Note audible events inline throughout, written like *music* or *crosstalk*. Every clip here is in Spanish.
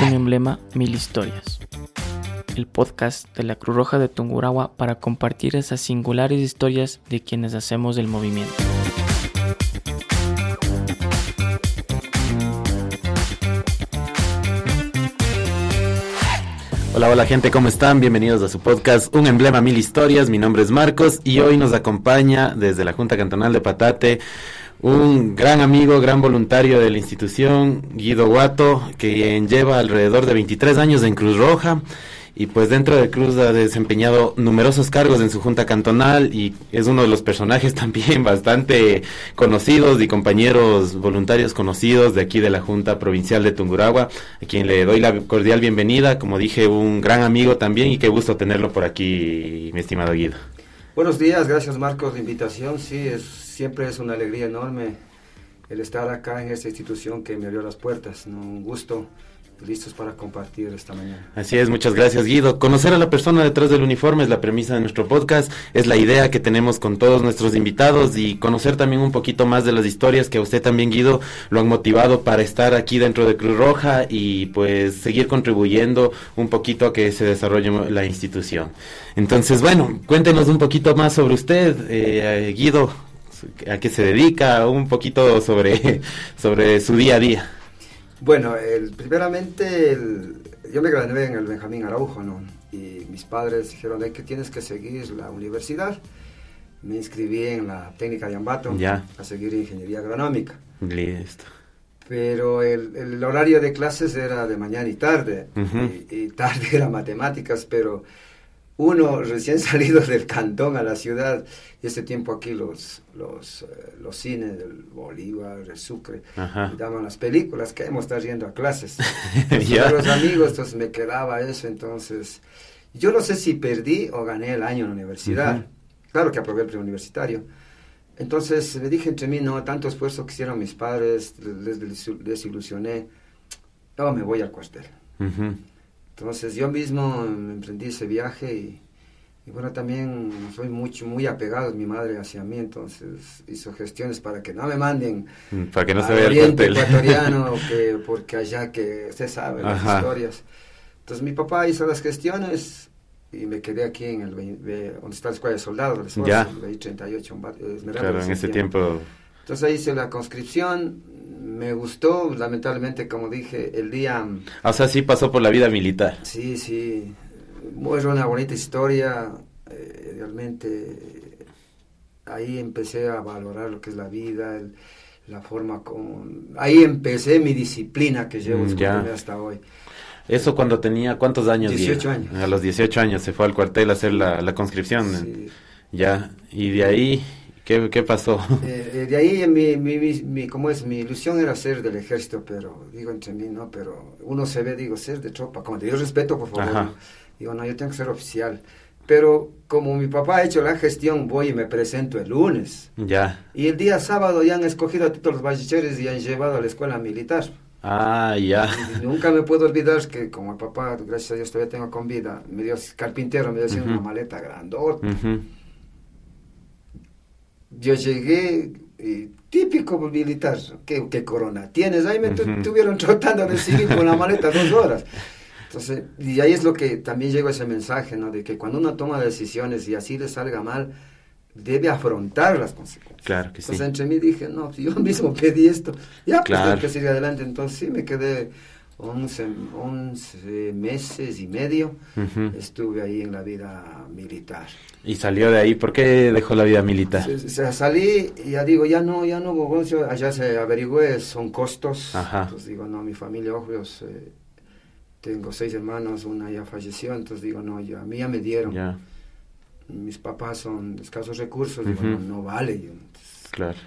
Un emblema, mil historias. El podcast de la Cruz Roja de Tungurahua para compartir esas singulares historias de quienes hacemos el movimiento. Hola, hola gente, ¿cómo están? Bienvenidos a su podcast Un emblema, mil historias. Mi nombre es Marcos y hoy nos acompaña desde la Junta Cantonal de Patate un gran amigo, gran voluntario de la institución, Guido Guato, que lleva alrededor de 23 años en Cruz Roja y pues dentro de Cruz ha desempeñado numerosos cargos en su junta cantonal y es uno de los personajes *laughs* también bastante conocidos y compañeros voluntarios conocidos de aquí de la Junta Provincial de Tunguragua, a quien le doy la cordial bienvenida, como dije, un gran amigo también y qué gusto tenerlo por aquí, mi estimado Guido. Buenos días, gracias Marcos de invitación, sí, es, siempre es una alegría enorme el estar acá en esta institución que me abrió las puertas, un gusto listos para compartir esta mañana. Así es, muchas gracias Guido. Conocer a la persona detrás del uniforme es la premisa de nuestro podcast, es la idea que tenemos con todos nuestros invitados y conocer también un poquito más de las historias que a usted también Guido lo han motivado para estar aquí dentro de Cruz Roja y pues seguir contribuyendo un poquito a que se desarrolle la institución. Entonces, bueno, cuéntenos un poquito más sobre usted, eh, Guido, a qué se dedica, un poquito sobre, *laughs* sobre su día a día. Bueno, el, primeramente yo me gradué en el Benjamín Araujo, ¿no? Y mis padres dijeron, que tienes que seguir la universidad. Me inscribí en la técnica de Ambato ya. a seguir ingeniería agronómica. Listo. Pero el, el, horario de clases era de mañana y tarde, y, y tarde *laughs* era matemáticas, pero uno recién *laughs* salido del cantón a la ciudad, y ese tiempo aquí los, los, eh, los cines del Bolívar, el Sucre, daban las películas, que hemos estado yendo a clases. *laughs* Entonces, los amigos, entonces me quedaba eso, entonces yo no sé si perdí o gané el año en la universidad. Claro que aprobé el preuniversitario. Entonces me dije entre mí, no, tanto esfuerzo que hicieron mis padres, les, desilusioné, no, me voy al cuartel. Entonces yo mismo emprendí ese viaje y, bueno, también soy mucho, muy apegado, mi madre hacia mí, entonces hizo gestiones para que no me manden mm, para que no se vea el ecuatoriano, *laughs* que, porque allá que usted sabe las historias. Entonces mi papá hizo las gestiones y me quedé aquí en el donde está la escuela de soldados, el 38, Claro, en ese tiempo. Entonces ahí hice la conscripción, me gustó, lamentablemente, como dije, el día... O sea, sí pasó por la vida militar. Sí, sí, es una bonita historia, eh, realmente ahí empecé a valorar lo que es la vida, la forma como... Ahí empecé mi disciplina que llevo mm, hasta hoy. ¿Eso cuando tenía cuántos años? 18 años. A los 18 años se fue al cuartel a hacer la, la conscripción. Sí. Ya, y de ahí ¿Qué, qué pasó? Eh, eh, de ahí mi, mi, mi, ¿cómo es? Mi ilusión era ser del ejército, pero digo entre mí, no, pero uno se ve, digo, ser de tropa, como te digo respeto, por favor. Digo, no, yo tengo que ser oficial. Pero como mi papá ha hecho la gestión, voy y me presento el lunes. Ya. Y el día sábado ya han escogido a todos los bachilleres y han llevado a la escuela militar. Ah, ya. nunca me puedo olvidar que como el papá, gracias a Dios todavía tengo con vida, me dio carpintero, me dio una maleta grandota yo llegué, y típico militar, ¿qué, corona tienes? Ahí me estuvieron *laughs* tratando de seguir con la maleta dos horas. Entonces, y ahí es lo que también llegó ese mensaje, ¿no? De que cuando uno toma decisiones y así le salga mal, debe afrontar las consecuencias. Claro que sí. Entonces, entre mí dije, no, yo mismo *laughs* pedí esto, ya pues tengo que seguir adelante. Entonces, sí, me quedé 11, meses y medio estuve ahí en la vida militar. ¿Y salió de ahí? ¿Por qué dejó la vida militar? salí y ya digo, ya no, ya no allá se averigüe, son costos. Entonces digo, no, mi familia, ojo, tengo seis hermanos, una ya falleció, entonces digo, no, ya, a mí ya me dieron. Ya. Mis papás son de escasos recursos, digo, no, no, vale. claro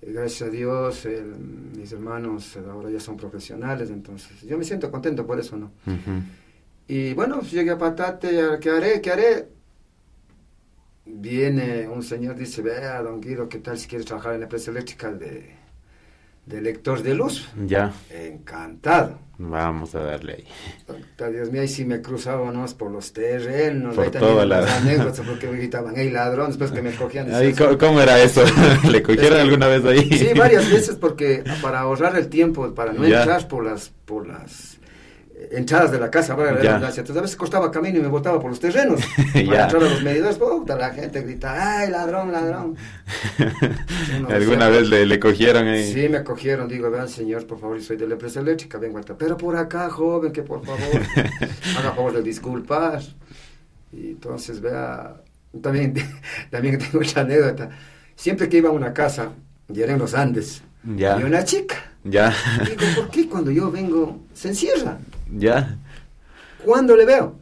gracias a Dios, mis hermanos ahora ya son profesionales, entonces yo me siento contento por eso, ¿no? Y bueno, pues, llegué a Patate, ¿qué haré? ¿Qué haré? Viene un señor, dice, vea, don Guido, ¿qué tal si quieres trabajar en la empresa eléctrica de, de lector de luz. Ya. Encantado. Vamos a darle ahí. Dios mío, ahí sí me cruzaba nomás por los terrenos, por ahí también las *laughs* anécdotas, porque me gritaban, hey ladrón, después que me cogían. Ahí, ¿cómo, era eso? *laughs* ¿Le cogieron alguna vez ahí? Sí, varias veces, porque para ahorrar el tiempo, para no entrar por las, por las entradas de la casa, para la redundancia. Entonces a veces costaba camino y me botaba por los terrenos. *laughs* Para entrar a los medidores, puta, la gente grita, ¡ay, ladrón, ladrón! *laughs* ¿Alguna vez le, le, cogieron ahí? Sí, me cogieron. Digo, vean, señor, por favor, soy de la empresa eléctrica, vengo hasta. Pero por acá, joven, que por favor, *laughs* haga favor de disculpar. Y entonces, vea, también, también tengo otra anécdota. Siempre que iba a una casa, y era en los Andes, ya. y una chica. Ya. Digo, ¿por qué cuando yo vengo se encierra? Ya. ¿Cuándo le veo?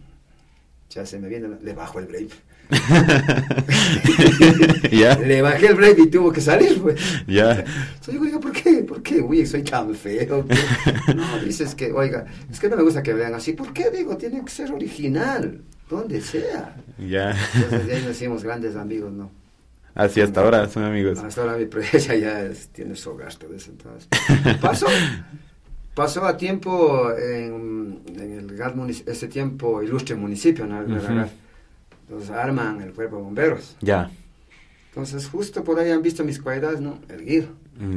Ya se me viene, le bajo el brave. *laughs* ¿Ya? Le bajé el brave y tuvo que salir, pues. Ya. So, digo, oiga, ¿por qué? ¿Por qué? Uy, soy tan feo. *laughs* No, dices que, oiga, es que no me gusta que vean así. ¿Por qué? Digo, tiene que ser original, donde sea. Ya. Entonces, de ahí nos hicimos grandes amigos, ¿no? Así hasta ahora son amigos. Hasta ahora mi *laughs* presencia ya es, tiene su gasto de entonces. Pasó, pasó a tiempo en, en el GAD, ese tiempo ilustre municipio, ¿no? Uh -huh. Entonces arman el cuerpo de bomberos. Ya. Entonces justo por ahí han visto mis cualidades, ¿no? El guir.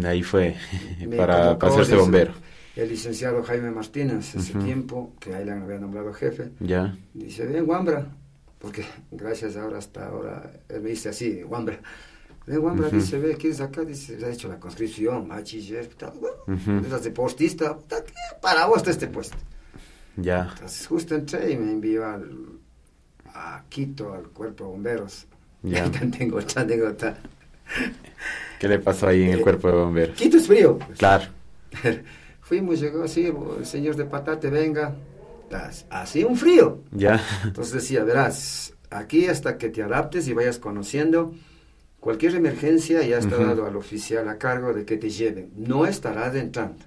Ahí fue, *laughs* *laughs* para, para hacerse bombero. El licenciado Jaime Martínez, ese uh -huh. tiempo, que ahí le había nombrado jefe. Ya. Dice, ven, Wambra, porque *laughs* gracias ahora hasta ahora, él me dice así, Wambra. Ven, Wambra, uh -huh. dice, ve, ¿quieres acá? Dice, ha hecho la conscripción, bachiller, tal, bueno, eres deportista, para vos está este puesto. Ya. Entonces justo entré y me envió al, a Quito, al cuerpo de bomberos. Ya. *laughs* Tengo otra anécdota. ¿Qué le pasó ahí en el Eh, cuerpo de bomberos? Quito es frío. pues. Claro. *laughs* Fuimos, llegó así, el señor de patate, venga. Así un frío. Ya. Entonces decía, verás, aquí hasta que te adaptes y vayas conociendo, cualquier emergencia ya está dado al oficial a cargo de que te lleven. No estarás entrando.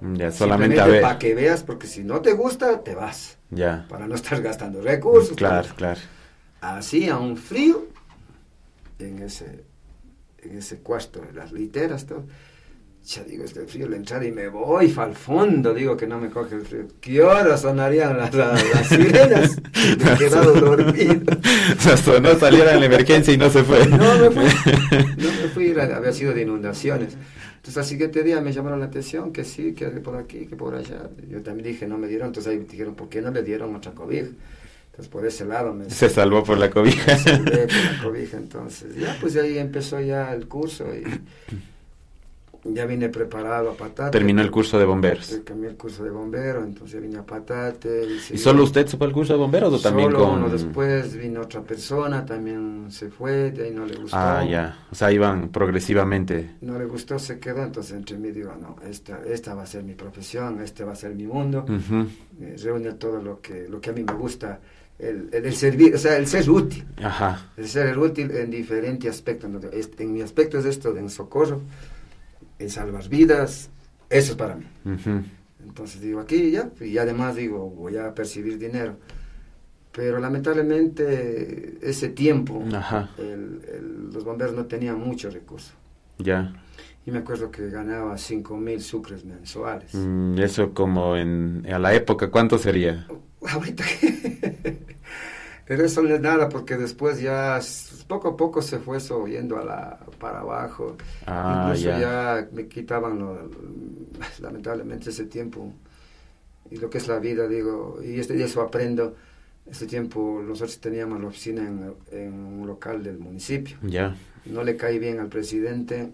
Ya, solamente a ver. para que veas, porque si no te gusta, te vas. Ya. Para no estar gastando recursos. Claro, claro. Así a un frío, en ese, en ese cuarto, de las literas, todo. Ya digo, este frío, la entrada y me voy al fondo, digo que no me coge el frío. ¿Qué hora sonarían las, las, las sirenas? Me he quedado *laughs* dormido. O sea, sonó, saliera en la emergencia y no se fue. No me fui, no me fui, había sido de inundaciones. Entonces al siguiente día me llamaron la atención que sí, que por aquí, que por allá. Yo también dije, no me dieron, entonces ahí me dijeron, ¿por qué no le dieron otra cobija? Entonces por ese lado me Se salvó por la cobija. salvé por la cobija. Entonces ya, pues de ahí empezó ya el curso y ya vine preparado a patate. Terminó el curso de bomberos. Terminé el curso de bombero, entonces vine a patate. ¿Y seguí- solo usted se fue al curso de bomberos o también Solo con...? uno después vino otra persona, también se fue, de ahí no le gustó. Ah, ya. O sea, iban progresivamente. No le gustó, se quedó, entonces entre mí digo, no, esta, esta va a ser mi profesión, este va a ser mi mundo. Ujú. Eh, reúne todo lo que, lo que a mí me gusta, el, el, el servir, o sea, el ser útil. Ajá. El ser útil en diferentes aspectos. Este, En mi aspecto es esto, en socorro, en salvar vidas, eso es para mí. Entonces digo, aquí ya, y además digo, voy a percibir dinero. Pero lamentablemente ese tiempo, el- el- los bomberos no tenían muchos recursos. Ya. Y me acuerdo que ganaba 5 mil sucres mensuales. Mm, eso como en... A la época, ¿cuánto sería? *laughs* Ahorita Pero eso no es nada porque después ya poco a poco se fue eso yendo a la, para abajo. Ah, Incluso ya. ya. me quitaban lo- *laughs* lamentablemente ese tiempo y lo que es la vida, digo, y este, y eso aprendo. Ese tiempo nosotros teníamos la oficina en, en un local del municipio. Ya. No le caí bien al presidente,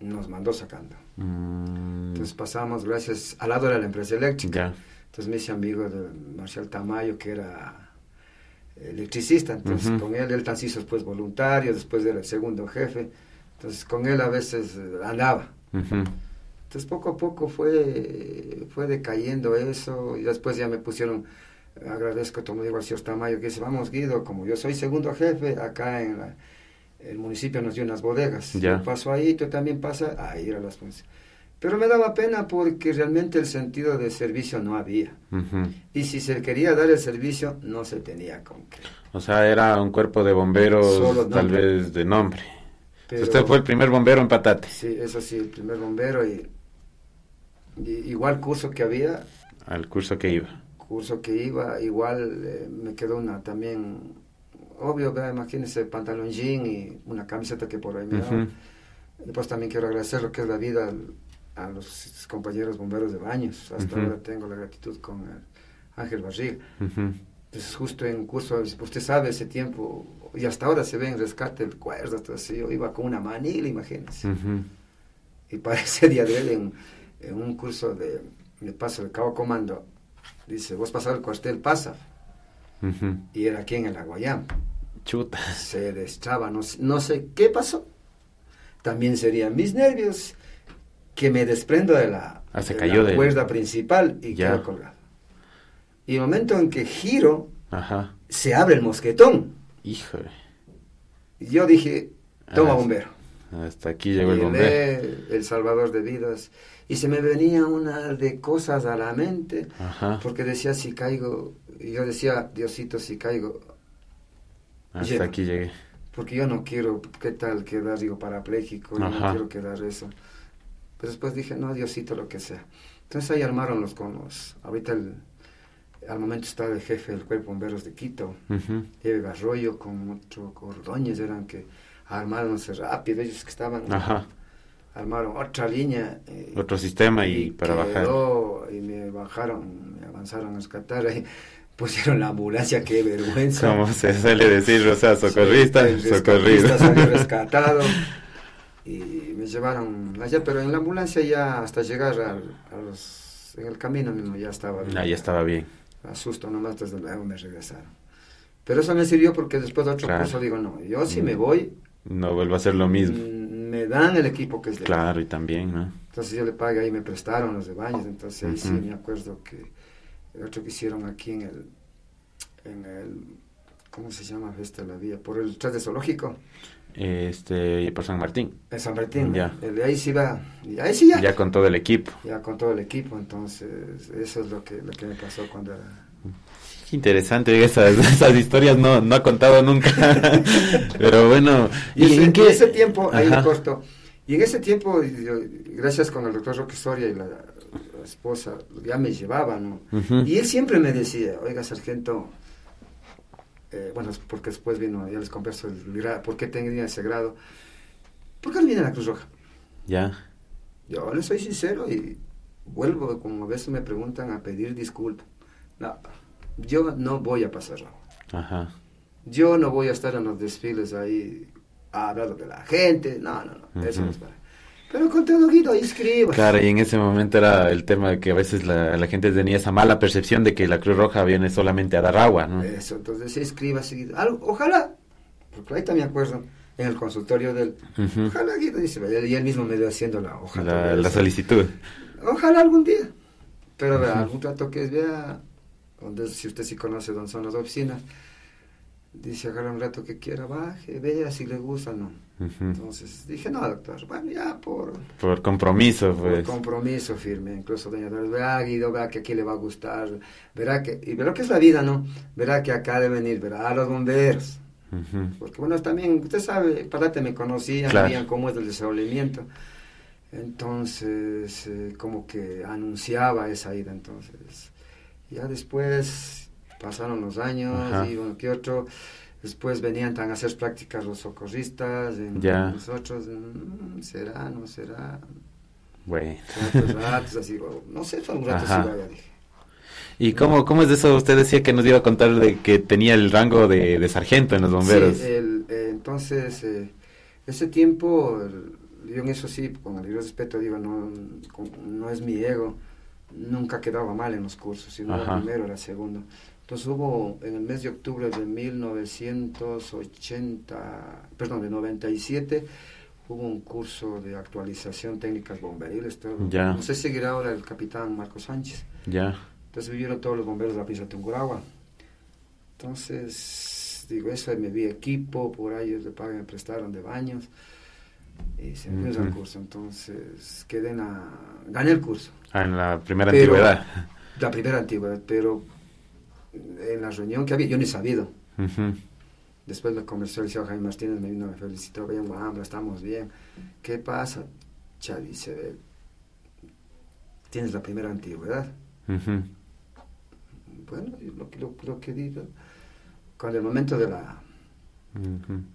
nos mandó sacando. Mm, Entonces pasamos, gracias, al lado de la empresa eléctrica. ya. Entonces me hice amigo de Marcial Tamayo, que era electricista. Entonces con él, él tan hizo después voluntario, después era el segundo jefe. Entonces con él a veces eh, andaba. Entonces poco a poco fue, fue decayendo eso y después ya me pusieron, agradezco como digo al señor Tamayo que dice, vamos Guido, como yo soy segundo jefe, acá en la- el municipio nos dio unas bodegas. Ya. Yo paso ahí, tú también pasas, ahí a las funciones. Pero me daba pena porque realmente el sentido de servicio no había. Ujú. Y si se quería dar el servicio, no se tenía con qué. O sea, era un cuerpo de bomberos Solo tal vez de nombre. Usted fue el primer bombero en Patate. Sí, eso sí, el primer bombero y, igual curso que había. Al curso que iba. Curso que iba, igual eh, me quedó una también, obvio, imagínese, pantalón jean y una camiseta que por ahí me daba. Y pues también quiero agradecer lo que es la vida a los compañeros bomberos de baños. Hasta ahora tengo la gratitud con Ángel Barriga. Entonces, justo en curso, usted sabe, ese tiempo, y hasta ahora se ve en rescate de cuerdas, así, yo iba con una manila, imagínense. Y para *laughs* ese día de él, en, un curso de, de, paso de cabo comando, dice, vos pasar el cuartel, pasa. Y era aquí en el Aguayam. Chuta. Se deschaba, no, no sé qué pasó. También serían mis nervios, que me desprendo de la, ah, se cayó de cuerda principal y quedo colgado. Y el momento en que giro, se abre el mosquetón. Híjole. Yo dije, toma ah, bombero. Hasta aquí llegó el bombero. El salvador de vidas. Y se me venía una de cosas a la mente, porque decía, si caigo, y yo decía, Diosito, si caigo. Hasta aquí llegué. Porque yo no quiero, ¿qué tal quedar, digo, parapléjico? Yo no quiero quedar eso. Pero después dije, no, Diosito, lo que sea. Entonces ahí armaron los conos. Ahorita el, al momento estaba el jefe del Cuerpo Bomberos de Quito, uh Garroyo con otro Cordóñez, eran que armaron rápido, ellos que estaban, armaron otra línea. Eh, otro sistema y, para bajar. Y me bajaron, me avanzaron a rescatar, y *laughs* pusieron la ambulancia, qué vergüenza. Como se suele decir, o sea, *laughs* socorrista, socorrido. salió rescatado. *laughs* y me llevaron allá, pero en la ambulancia ya hasta llegar a, los, en el camino mismo ya estaba bien. Ah, ya estaba bien asusto nomás, desde luego me regresaron. Pero eso me sirvió porque después de otro curso digo, no, yo si me mm. voy... No vuelvo a hacer lo mismo. Mm, me dan el equipo que es de Claro, y también, ¿no? Entonces yo le pagué ahí, me prestaron los de baños, entonces ahí sí me acuerdo que el otro que hicieron aquí en el, en el ¿cómo se llama esta la vía? Por el 3 de zoológico. Este, por San Martín. En San Martín, ya. El de ahí sí va, ahí sí ya. Ya con todo el equipo. Ya con todo el equipo, entonces eso es lo que, lo que me pasó cuando era... Qué interesante, esas, *laughs* esas historias no, no ha contado nunca. *laughs* Pero bueno, ¿y, en, ese tiempo, ahí corto, y en ese tiempo, gracias con el doctor Roque Soria y la, esposa, ya me llevaban, ¿no? Y él siempre me decía, oiga, sargento, eh, bueno, porque después vino, ya les converso, el, ¿por qué tenía ese grado? ¿Por qué no viene a la Cruz Roja? Ya. Yo le soy sincero y vuelvo, como a veces me preguntan, a pedir disculpas. No, yo no voy a pasar Ajá. Yo no voy a estar en los desfiles ahí a hablar de la gente. No, no, no, eso no es para pero con todo guido escriba. Claro, y en ese momento era el tema de que a veces la, gente tenía esa mala percepción de que la Cruz Roja viene solamente a dar agua, ¿no? Eso, entonces escriba seguido. ojalá, porque ahí también acuerdo, en el consultorio del... Ojalá Guido, dice, y él mismo me dio haciendo la hoja. La, solicitud. Ojalá algún día. Pero vea, algún trato que vea, donde, si usted sí conoce dónde son las oficinas, dice, agarra un rato que quiera, baje, vea si le gusta o no. Entonces dije, no, doctor, bueno, ya por... Por compromiso, pues. Por compromiso firme. Incluso doña Dolores, vea, Guido, vea que aquí le va a gustar, verá que... Y verá que es la vida, ¿no? Verá que acá de venir, verá a los bomberos. Porque bueno, también, usted sabe, Parate me conocía, sabían cómo es el desenvolvimiento. Entonces, eh, como que anunciaba esa ida, entonces. Ya después pasaron los años y bueno, ¿qué otro? Después venían a hacer prácticas los socorristas, en nosotros, mm, ¿será, no será? Bueno. Ratos, así, no sé, un rato así vaya, dije. ¿Y cómo, cómo es eso? Usted decía que nos iba a contar de que tenía el rango de, sargento en los bomberos. Sí, el, eh, entonces, eh, ese tiempo, yo en eso sí, con el respeto digo, no, no es mi ego, nunca quedaba mal en los cursos, sino era primero, era segundo. Entonces hubo en el mes de octubre de 1980, perdón, de 97, hubo un curso de actualización técnicas bomberiles. Todo. Ya. No sé seguirá ahora el capitán Marcos Sánchez. Ya. Entonces vivieron todos los bomberos de la de Tunguragua. Entonces, digo, eso me vi equipo, por ahí le pagan, me prestaron de baños. Y se me el curso. Entonces, quedé en la, gané el curso. Ah, en la primera antigüedad. La primera antigüedad, pero en la reunión que había, yo ni sabido. Después me conversó el señor Jaime Martínez, me vino, me felicitó, bien, hambre, estamos bien. ¿Qué pasa? Ya dice, tienes la primera antigüedad. Bueno, lo, lo, lo, que digo, cuando el momento de la...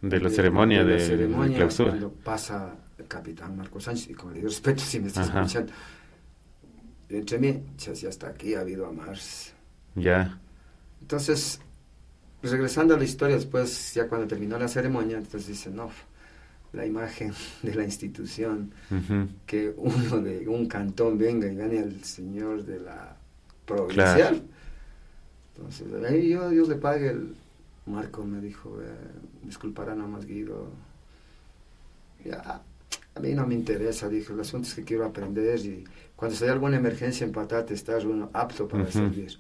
De la ceremonia de, la ceremonia, clausura. Cuando pasa el capitán Marcos Sánchez, y con el respeto si me estás escuchando, entre mí, ya hasta aquí ha habido amarse. Ya. Entonces, regresando a la historia, después, ya cuando terminó la ceremonia, entonces dice, no, la imagen *laughs* de la institución, que uno de un cantón venga y gane al señor de la provincial. Entonces, ahí yo, Dios le pague, el Marco me dijo, eh, disculpará nada más Guido, ya, a mí no me interesa, dije, el asunto es que quiero aprender y cuando se da alguna emergencia en Patate estás uno apto para servir.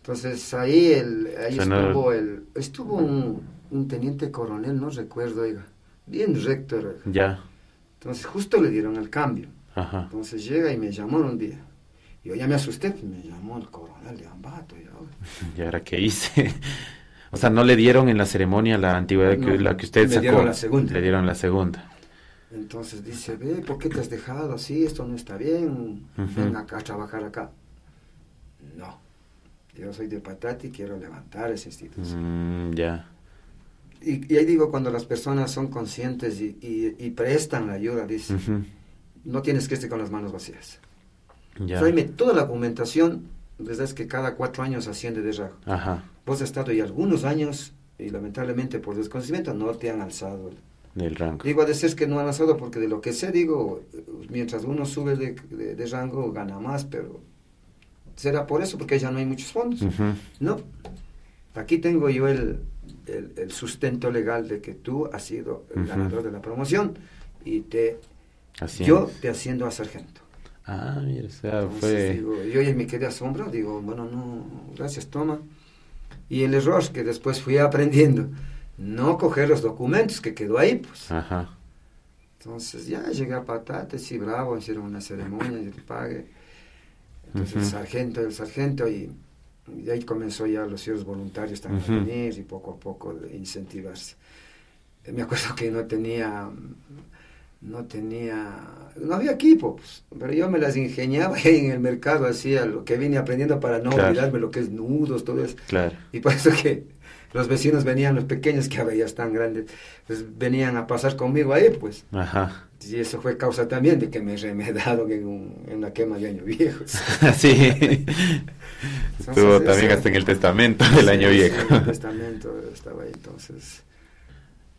Entonces ahí, el, ahí estuvo, el, estuvo un, un, teniente coronel, no recuerdo, oiga, bien recto. Ya. Entonces justo le dieron el cambio. Ajá. Entonces llega y me llamó un día. Yo ya me asusté, me llamó el coronel de Ambato. *laughs* ¿Y ahora qué hice? o sea, no le dieron en la ceremonia la antigüedad que, la que usted sacó. Le dieron la segunda. Le dieron la segunda. Entonces dice, ve, ¿por qué te has dejado así? Esto no está bien. Ven acá a trabajar acá. No. Yo soy de Patati y quiero levantar esa institución. Mm, ya. Y, ahí digo, cuando las personas son conscientes y, y, prestan la ayuda, dice, no tienes que estar con las manos vacías. Ya. toda la documentación, desde que cada cuatro años asciende de rango. Ajá. Vos has estado ahí algunos años y lamentablemente por desconocimiento no te han alzado del rango. Digo, a veces que no han alzado porque de lo que sé, digo, mientras uno sube de, de, rango gana más, pero será por eso, porque ya no hay muchos fondos. No, aquí tengo yo el, el, sustento legal de que tú has sido el ganador de la promoción y te yo te haciendo a sargento. Ah, mira, o sea, fue... Digo, yo me quedé asombrado, digo, bueno, no, gracias, toma. Y el error que después fui aprendiendo, no coger los documentos que quedó ahí, pues. Ajá. Entonces ya llegué a Patates y bravo, hicieron una ceremonia, yo te pague. Entonces el sargento, el sargento y, y, ahí comenzó ya los cierres voluntarios también a venir y poco a poco incentivarse. Eh, me acuerdo *laughs* que no tenía, no tenía, no había equipo, pues, pero yo me las ingeniaba *laughs* en el mercado, hacía lo que vine aprendiendo para no olvidarme lo que es nudos, todo eso. Claro. Y por eso que los vecinos venían, los pequeños *laughs* que había tan grandes, pues venían a pasar conmigo ahí, pues. Ajá. Y eso fue causa también de que me remedaron en, un, en una quema de año viejo. *laughs* sí. *laughs* Estuvo también hasta en el testamento del año viejo. en el testamento estaba ahí, entonces.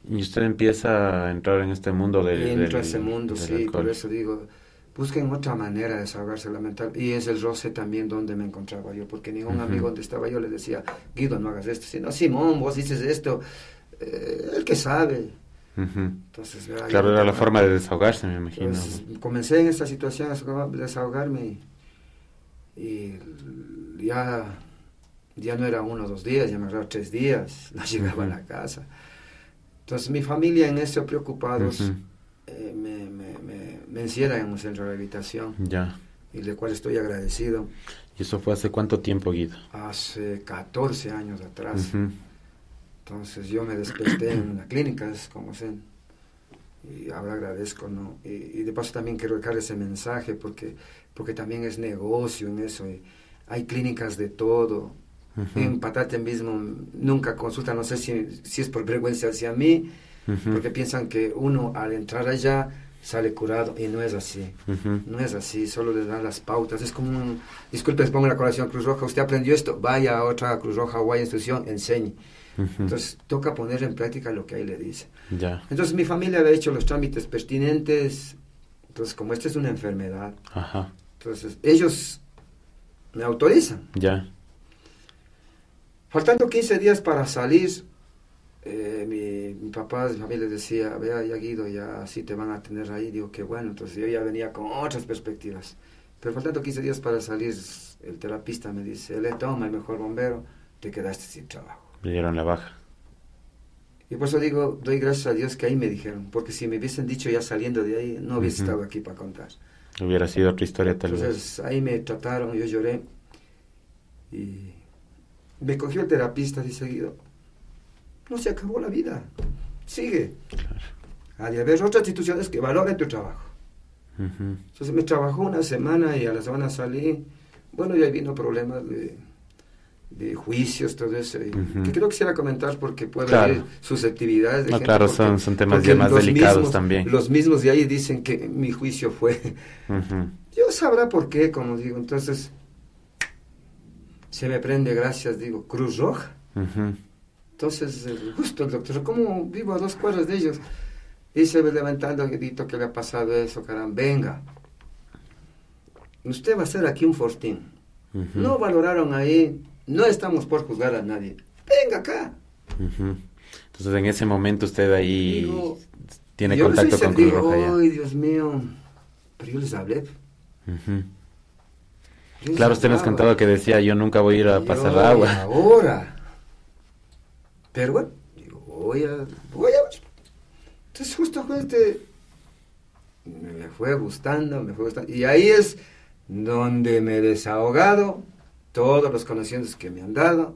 Y usted empieza a entrar en este mundo del. Entro a ese mundo, sí, por eso digo busquen otra manera de desahogarse la mental. Y es el roce también donde me encontraba yo, porque ningún amigo donde estaba yo le decía, Guido, no hagas esto, sino, Simón, vos dices esto, eh, el que sabe. Entonces, claro, era la forma de desahogarse, me imagino. Comencé en esta situación a desahogarme y, ya, ya no era uno o dos días, ya me agarraba tres días, *laughs* no llegaba a la casa. Entonces mi familia en eso preocupados eh, me, me, me, encierra en un centro de rehabilitación. Ya. Y de cual estoy agradecido. ¿Y eso fue hace cuánto tiempo, Guido? Hace 14 años atrás. Entonces yo me desperté en una clínica, es como sé. Y ahora agradezco, ¿no? Y, de paso también quiero dejar ese mensaje porque, porque también es negocio en eso. hay clínicas de todo. En Patate mismo nunca consulta, no sé si, si es por vergüenza hacia mí, porque piensan que uno al entrar allá sale curado y no es así. No es así, solo le dan las pautas. Es como un, disculpe, pongo la colación Cruz Roja, usted aprendió esto, vaya a otra Cruz Roja o a institución, enseñe. Entonces toca poner en práctica lo que ahí le dice. Ya. Entonces mi familia había hecho los trámites pertinentes. Entonces como esta es una enfermedad, entonces ellos me autorizan. Ya. Faltando 15 días para salir, eh, mi, mi, papá, mi familia decía, vea, ya Guido, ya sí te van a tener ahí. Digo, qué bueno. Entonces yo ya venía con otras perspectivas. Pero faltando 15 días para salir, el terapista me dice, le toma el mejor bombero, te quedaste sin trabajo. Me dieron la baja. Y por eso digo, doy gracias a Dios que ahí me dijeron, porque si me hubiesen dicho ya saliendo de ahí, no hubiese estado aquí para contar. Hubiera sido otra historia tal vez. Entonces ahí me trataron, yo lloré y me cogió el terapista, dice Guido, no se acabó la vida. Sigue. Ha de haber otras instituciones que valoren tu trabajo. Entonces me trabajó una semana y a la semana salí. Bueno, y ahí vino problemas de, de juicios, todo eso. Que creo que quisiera comentar porque puede haber susceptibilidades de no, Claro, son, son temas ya más delicados también. Los mismos de ahí dicen que mi juicio fue. Yo sabrá por qué, como digo. Entonces, se me prende, gracias, digo, Cruz Roja. Entonces, justo el doctor, ¿cómo vivo a dos cuadras de ellos? Y se ve levantando, grito que le ha pasado eso, caramba, venga. Usted va a ser aquí un fortín. No valoraron ahí, no estamos por juzgar a nadie. Venga acá. Entonces, en ese momento usted ahí tiene contacto con Cruz Roja. Ay, Dios mío, pero yo les hablé. Claro, usted nos contado que decía, yo nunca voy a ir a pasar agua. Ahora. Pero bueno, digo, voy a, voy a ver. Entonces justo este, me fue gustando, me fue gustando. Y ahí es donde me he desahogado todos los conocimientos que me han dado.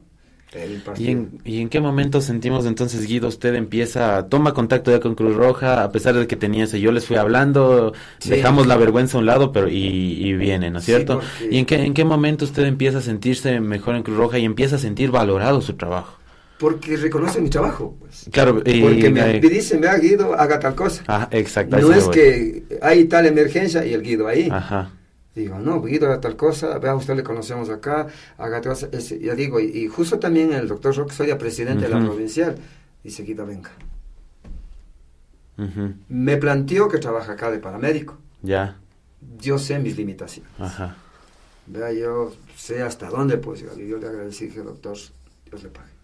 ¿Y en, ¿Y en, qué momento sentimos entonces, Guido, usted empieza, toma contacto ya con Cruz Roja, a pesar de que tenía ese, yo les fui hablando, dejamos la vergüenza a un lado, pero y, viene, ¿no es cierto? ¿Y en qué, en qué momento usted empieza a sentirse mejor en Cruz Roja y empieza a sentir valorado su trabajo? Porque reconoce mi trabajo, pues. Claro, y, porque me, dice, me ha Guido, haga tal cosa. Ah, exacto. No es que hay tal emergencia y el Guido ahí. Ajá. Digo, no, Guido, haga tal cosa, vea, usted le conocemos acá, haga tal cosa. ya digo, y, justo también el doctor Roque, soy el presidente de la provincial, dice, Guido, venga. Me planteó que trabaja acá de paramédico. Ya. Yo sé mis limitaciones. Ajá. Vea, yo sé hasta dónde puedo llegar. Y yo le agradecí, dije, doctor, Dios le pague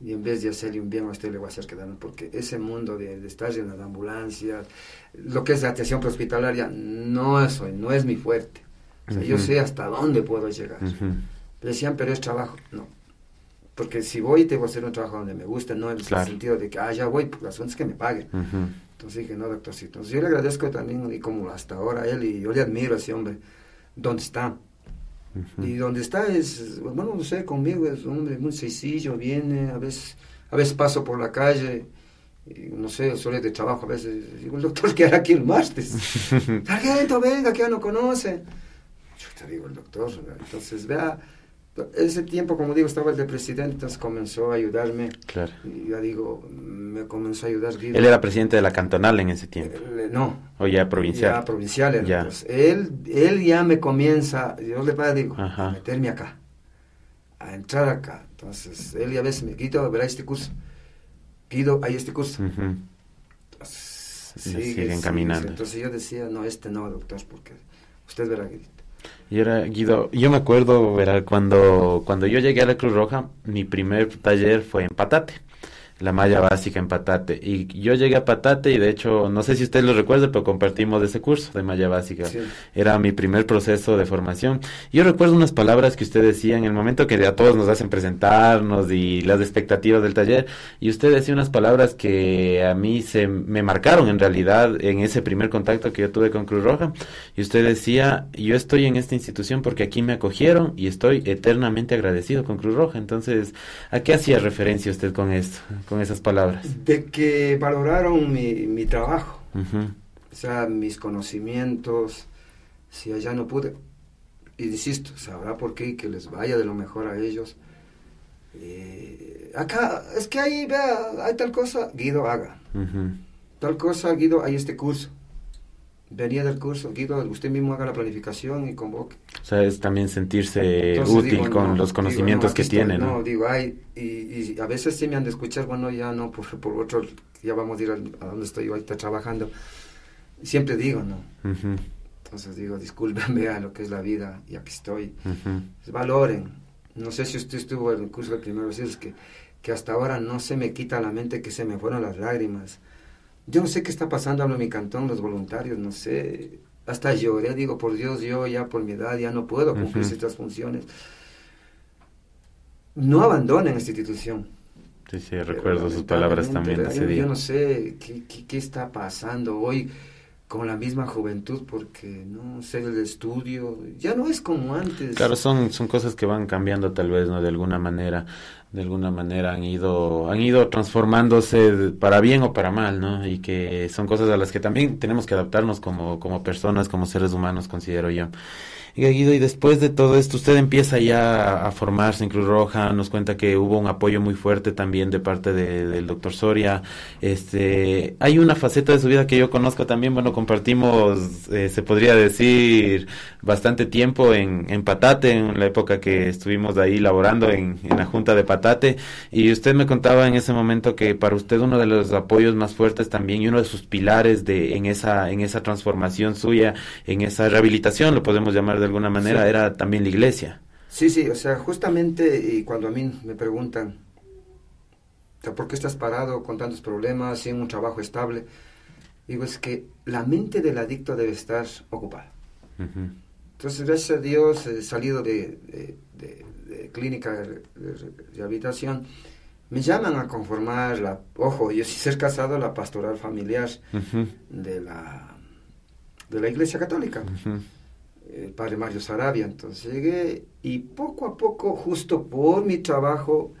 y en vez de hacerle un bien a usted le voy a hacer quedar porque ese mundo de, estar en las ambulancias, lo que es la atención hospitalaria, no es, no es mi fuerte. O sea, yo sé hasta dónde puedo llegar. Le decían, pero es trabajo. No. Porque si voy, tengo que hacer un trabajo donde me guste, no en el sentido de que, ah, ya voy, pues las es que me paguen. Entonces dije, no, doctorcito. Entonces yo le agradezco también, y como hasta ahora él, y yo le admiro a ese hombre, ¿dónde está? Y donde está es, bueno, no sé, conmigo es un hombre muy sencillo, viene, a veces, a veces paso por la calle, y, no sé, suele de trabajo, a veces digo, el doctor, ¿qué hará aquí el martes? *laughs* Sargento, venga, que ya no conoce. Yo te digo, el doctor, entonces vea ese tiempo, como digo, estaba el de presidente, entonces comenzó a ayudarme. Claro. Ya digo, me comenzó a ayudar. Él era presidente de la cantonal en ese tiempo. Eh, no. O ya provincial. Ya provincial. Ya. él, él ya me comienza, yo le digo, a meterme acá, a entrar acá. Entonces, él ya a veces me quito, verá este curso. Pido, hay este curso. Entonces, siguen caminando. Entonces yo decía, no, este no, doctor, porque usted verá, y era Guido, yo me acuerdo, cuando, cuando yo llegué a la Cruz Roja, mi primer taller fue en Patate la malla básica en Patate. Y yo llegué a Patate y de hecho, no sé si usted lo recuerda, pero compartimos ese curso de malla básica. Era mi primer proceso de formación. Yo recuerdo unas palabras que usted decía en el momento que a todos nos hacen presentarnos y las expectativas del taller. Y usted decía unas palabras que a mí se me marcaron en realidad en ese primer contacto que yo tuve con Cruz Roja. Y usted decía, yo estoy en esta institución porque aquí me acogieron y estoy eternamente agradecido con Cruz Roja. Entonces, ¿a qué hacía referencia usted con esto? Con esas palabras? De que valoraron mi, mi trabajo, o sea, mis conocimientos, si allá no pude, y insisto, sabrá por qué, que les vaya de lo mejor a ellos. Eh, acá, es que ahí, vea, hay tal cosa, Guido haga. Tal cosa, Guido, hay este curso venía del curso, Guido, usted mismo haga la planificación y convoque. O sea, es también sentirse útil con los conocimientos que tiene, ¿no? No, digo, hay, y, a veces sí me han de escuchar, bueno, ya no, por, por otro, ya vamos a ir a, donde estoy ahorita trabajando. Siempre digo, ¿no? Entonces digo, disculpen, vean lo que es la vida y aquí estoy. Valoren. No sé si usted estuvo en el curso de primero, es que, que hasta ahora no se me quita la mente que se me fueron las lágrimas yo no sé qué está pasando, hablo en mi cantón, los voluntarios, no sé. Hasta lloré, digo, por Dios, yo ya por mi edad ya no puedo cumplir estas funciones. No abandonen esta institución. Sí, sí, recuerdo sus palabras también ese día. Yo no sé qué, qué, está pasando hoy con la misma juventud porque no sé el estudio ya no es como antes claro son son cosas que van cambiando tal vez no de alguna manera de alguna manera han ido han ido transformándose para bien o para mal, ¿no? Y que son cosas a las que también tenemos que adaptarnos como como personas, como seres humanos, considero yo. Guido, y después de todo esto, usted empieza ya a, formarse en Cruz Roja, nos cuenta que hubo un apoyo muy fuerte también de parte del doctor Soria. Este, hay una faceta de su vida que yo conozco también, bueno, compartimos, eh, se podría decir, bastante tiempo en, en, Patate, en la época que estuvimos ahí laborando en, en la Junta de Patate, y usted me contaba en ese momento que para usted uno de los apoyos más fuertes también y uno de sus pilares de, en, esa, en esa transformación suya, en esa rehabilitación, lo podemos llamar de alguna manera, era también la iglesia. Sí, sí, o sea, justamente y cuando a mí me preguntan, ¿por qué estás parado con tantos problemas, sin un trabajo estable? Digo, es que la mente del adicto debe estar ocupada. Entonces, gracias a Dios, he salido de, de, clínica de, rehabilitación, me llaman a conformar la, ojo, yo sí ser casado, la pastoral familiar de, la, de la Iglesia Católica el padre Mario Sarabia. Entonces llegué y poco a poco, justo por mi trabajo,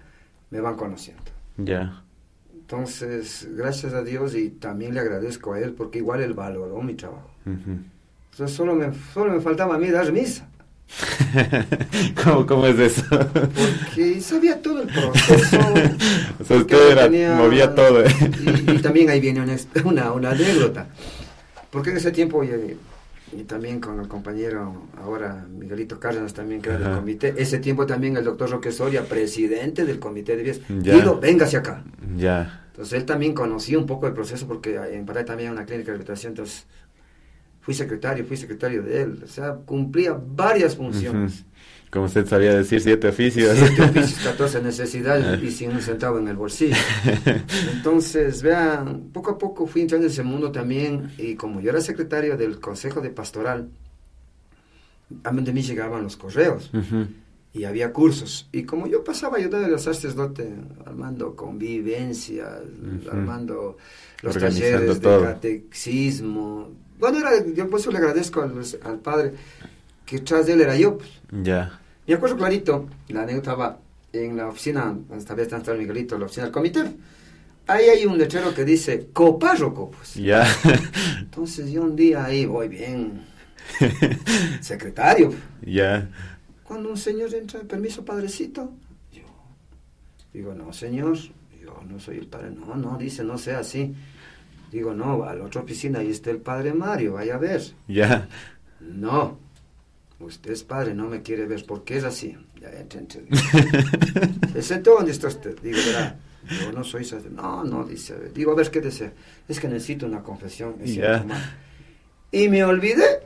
me van conociendo. Ya. Entonces, gracias a Dios y también le agradezco a él porque igual él valoró mi trabajo. Entonces, solo me, solo me faltaba a mí dar misa. *laughs* ¿Cómo, ¿Cómo, es eso? Porque sabía todo el proceso. *laughs* o sea, usted era, movía todo. y, también ahí viene una, *laughs* una, una anécdota. Porque en ese tiempo y también con el compañero ahora Miguelito Cárdenas también que era del comité. Ese tiempo también el doctor Roque Soria presidente del comité de vías digo véngase acá. Ya. Entonces él también conocía un poco el proceso porque en Pará también hay una clínica de rehabilitación entonces fui secretario fui secretario de él o sea cumplía varias funciones como usted sabía decir, siete oficios. Siete *laughs* oficios, 14 necesidades y sin un centavo en el bolsillo. Entonces, vean, poco a poco fui entrando en ese mundo también y como yo era secretario del Consejo de Pastoral, a de mí llegaban los correos y había cursos. Y como yo pasaba ayudando a los sacerdotes, armando convivencia, armando los talleres de catecismo. Bueno, era, yo por eso le agradezco al, al padre que tras de él era yo. Pues. Ya. Me acuerdo clarito, la anécdota va en la oficina, donde estaba está Miguelito, la oficina del comité. Ahí hay un letrero que dice copárroco, pues. Ya. *laughs* Entonces yo un día ahí voy bien, *laughs* secretario. Ya. Cuando un señor entra, permiso, padrecito. Yo digo, no, señor, yo no soy el padre. No, no, dice, no sea así. Digo, no, a la otra oficina, ahí está el padre Mario, vaya a ver. Ya. No, usted es padre, no me quiere ver, porque es así. Ya, entonces, ¿Se sentó donde está usted? Digo, verá, yo no soy No, no, dice, digo, a ver, ¿qué desea? Es que necesito una confesión. Y me olvidé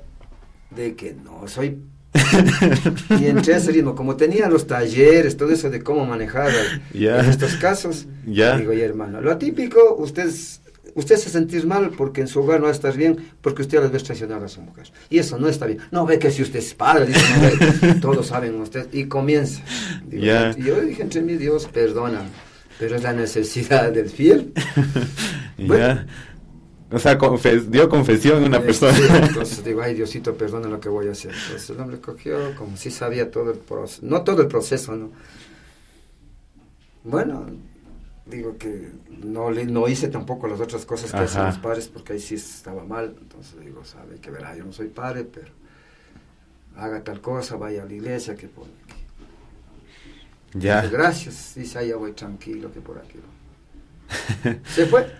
de que no soy *laughs* y entré a ese ritmo, como tenía los talleres, todo eso de cómo manejar en estos casos, digo, ya hermano, lo atípico, usted usted se sentir mal porque en su hogar no estás bien, porque usted a veces traicionar a su mujer. Y eso no está bien. No ve que si usted es padre, dice, *laughs* todos saben usted. Y comienza. Y yo dije entre mí, Dios, perdona, pero es la necesidad del fiel. *laughs* Ya. O sea, dio confesión a una persona. *laughs* entonces digo, ay Diosito, perdona lo que voy a hacer. Entonces el hombre cogió como si sabía todo el proceso, no todo el proceso, ¿no? Bueno, digo que no le, no hice tampoco las otras cosas que hacen los padres porque ahí sí estaba mal. Entonces digo sabe que verá yo no soy padre pero haga tal cosa vaya a la iglesia que por aquí. Ya. Gracias dice ya voy tranquilo que por aquí *laughs* se fue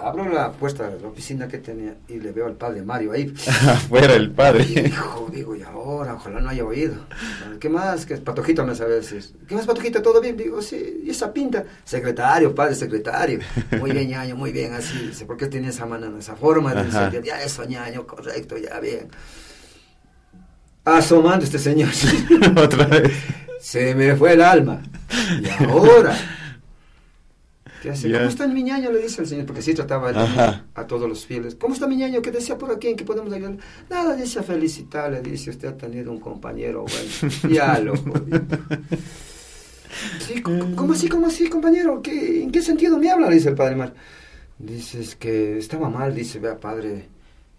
abro la puerta de la oficina que tenía y le veo al padre Mario ahí. *laughs* Afuera el padre. Hijo, digo, y ahora, ojalá no haya oído. ¿Qué más? ¿Qué Patojito me sabe decir? ¿Qué más, Patojito? ¿Todo bien? Digo, sí, y esa pinta. Secretario, padre, secretario. Muy bien, ñaño, muy bien, así. Dice, ¿por qué tiene esa mano, esa forma? Dice, ya eso, ñaño, correcto, ya bien. Asomando este señor. *laughs* Otra vez. Se me fue el alma. Y ahora ¿Cómo está mi ñaño? Le dice el Señor, porque sí trataba a, todos los fieles. ¿Cómo está mi ñaño? ¿Qué decía por aquí? ¿En qué podemos ayudar? Nada, dice a felicitarle, dice, usted ha tenido un compañero bueno. *laughs* ya lo sí, ¿cómo, así, cómo así, compañero? ¿Qué, ¿En qué sentido me habla? Dice el padre Mar. Dice, es que estaba mal, dice, vea, padre,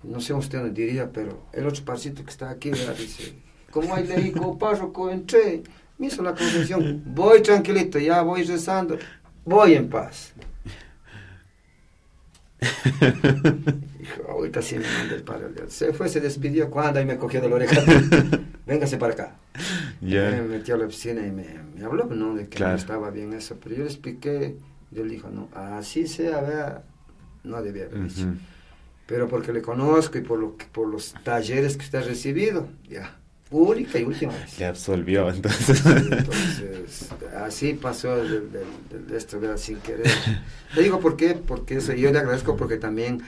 no sé usted dónde diría, pero el otro parcito que está aquí, dice, como hay leí párroco, entré, Me hizo la concesión, voy tranquilito, ya voy rezando, voy en paz. Dijo, ahorita sí me manda el padre. Se fue, se despidió cuando y me cogió de la oreja. *laughs* Véngase para acá. Me metió a la oficina y me, me habló, ¿no? De que no estaba bien eso. Pero yo le expliqué, yo le dije, no, así sea, vea, no debía haber dicho. Pero porque le conozco y por, lo por los talleres que usted ha recibido, ya única y última vez. Le absolvió, entonces. entonces, así pasó de, esto, ¿verdad? sin querer. Le digo por qué, porque eso, yo le agradezco porque también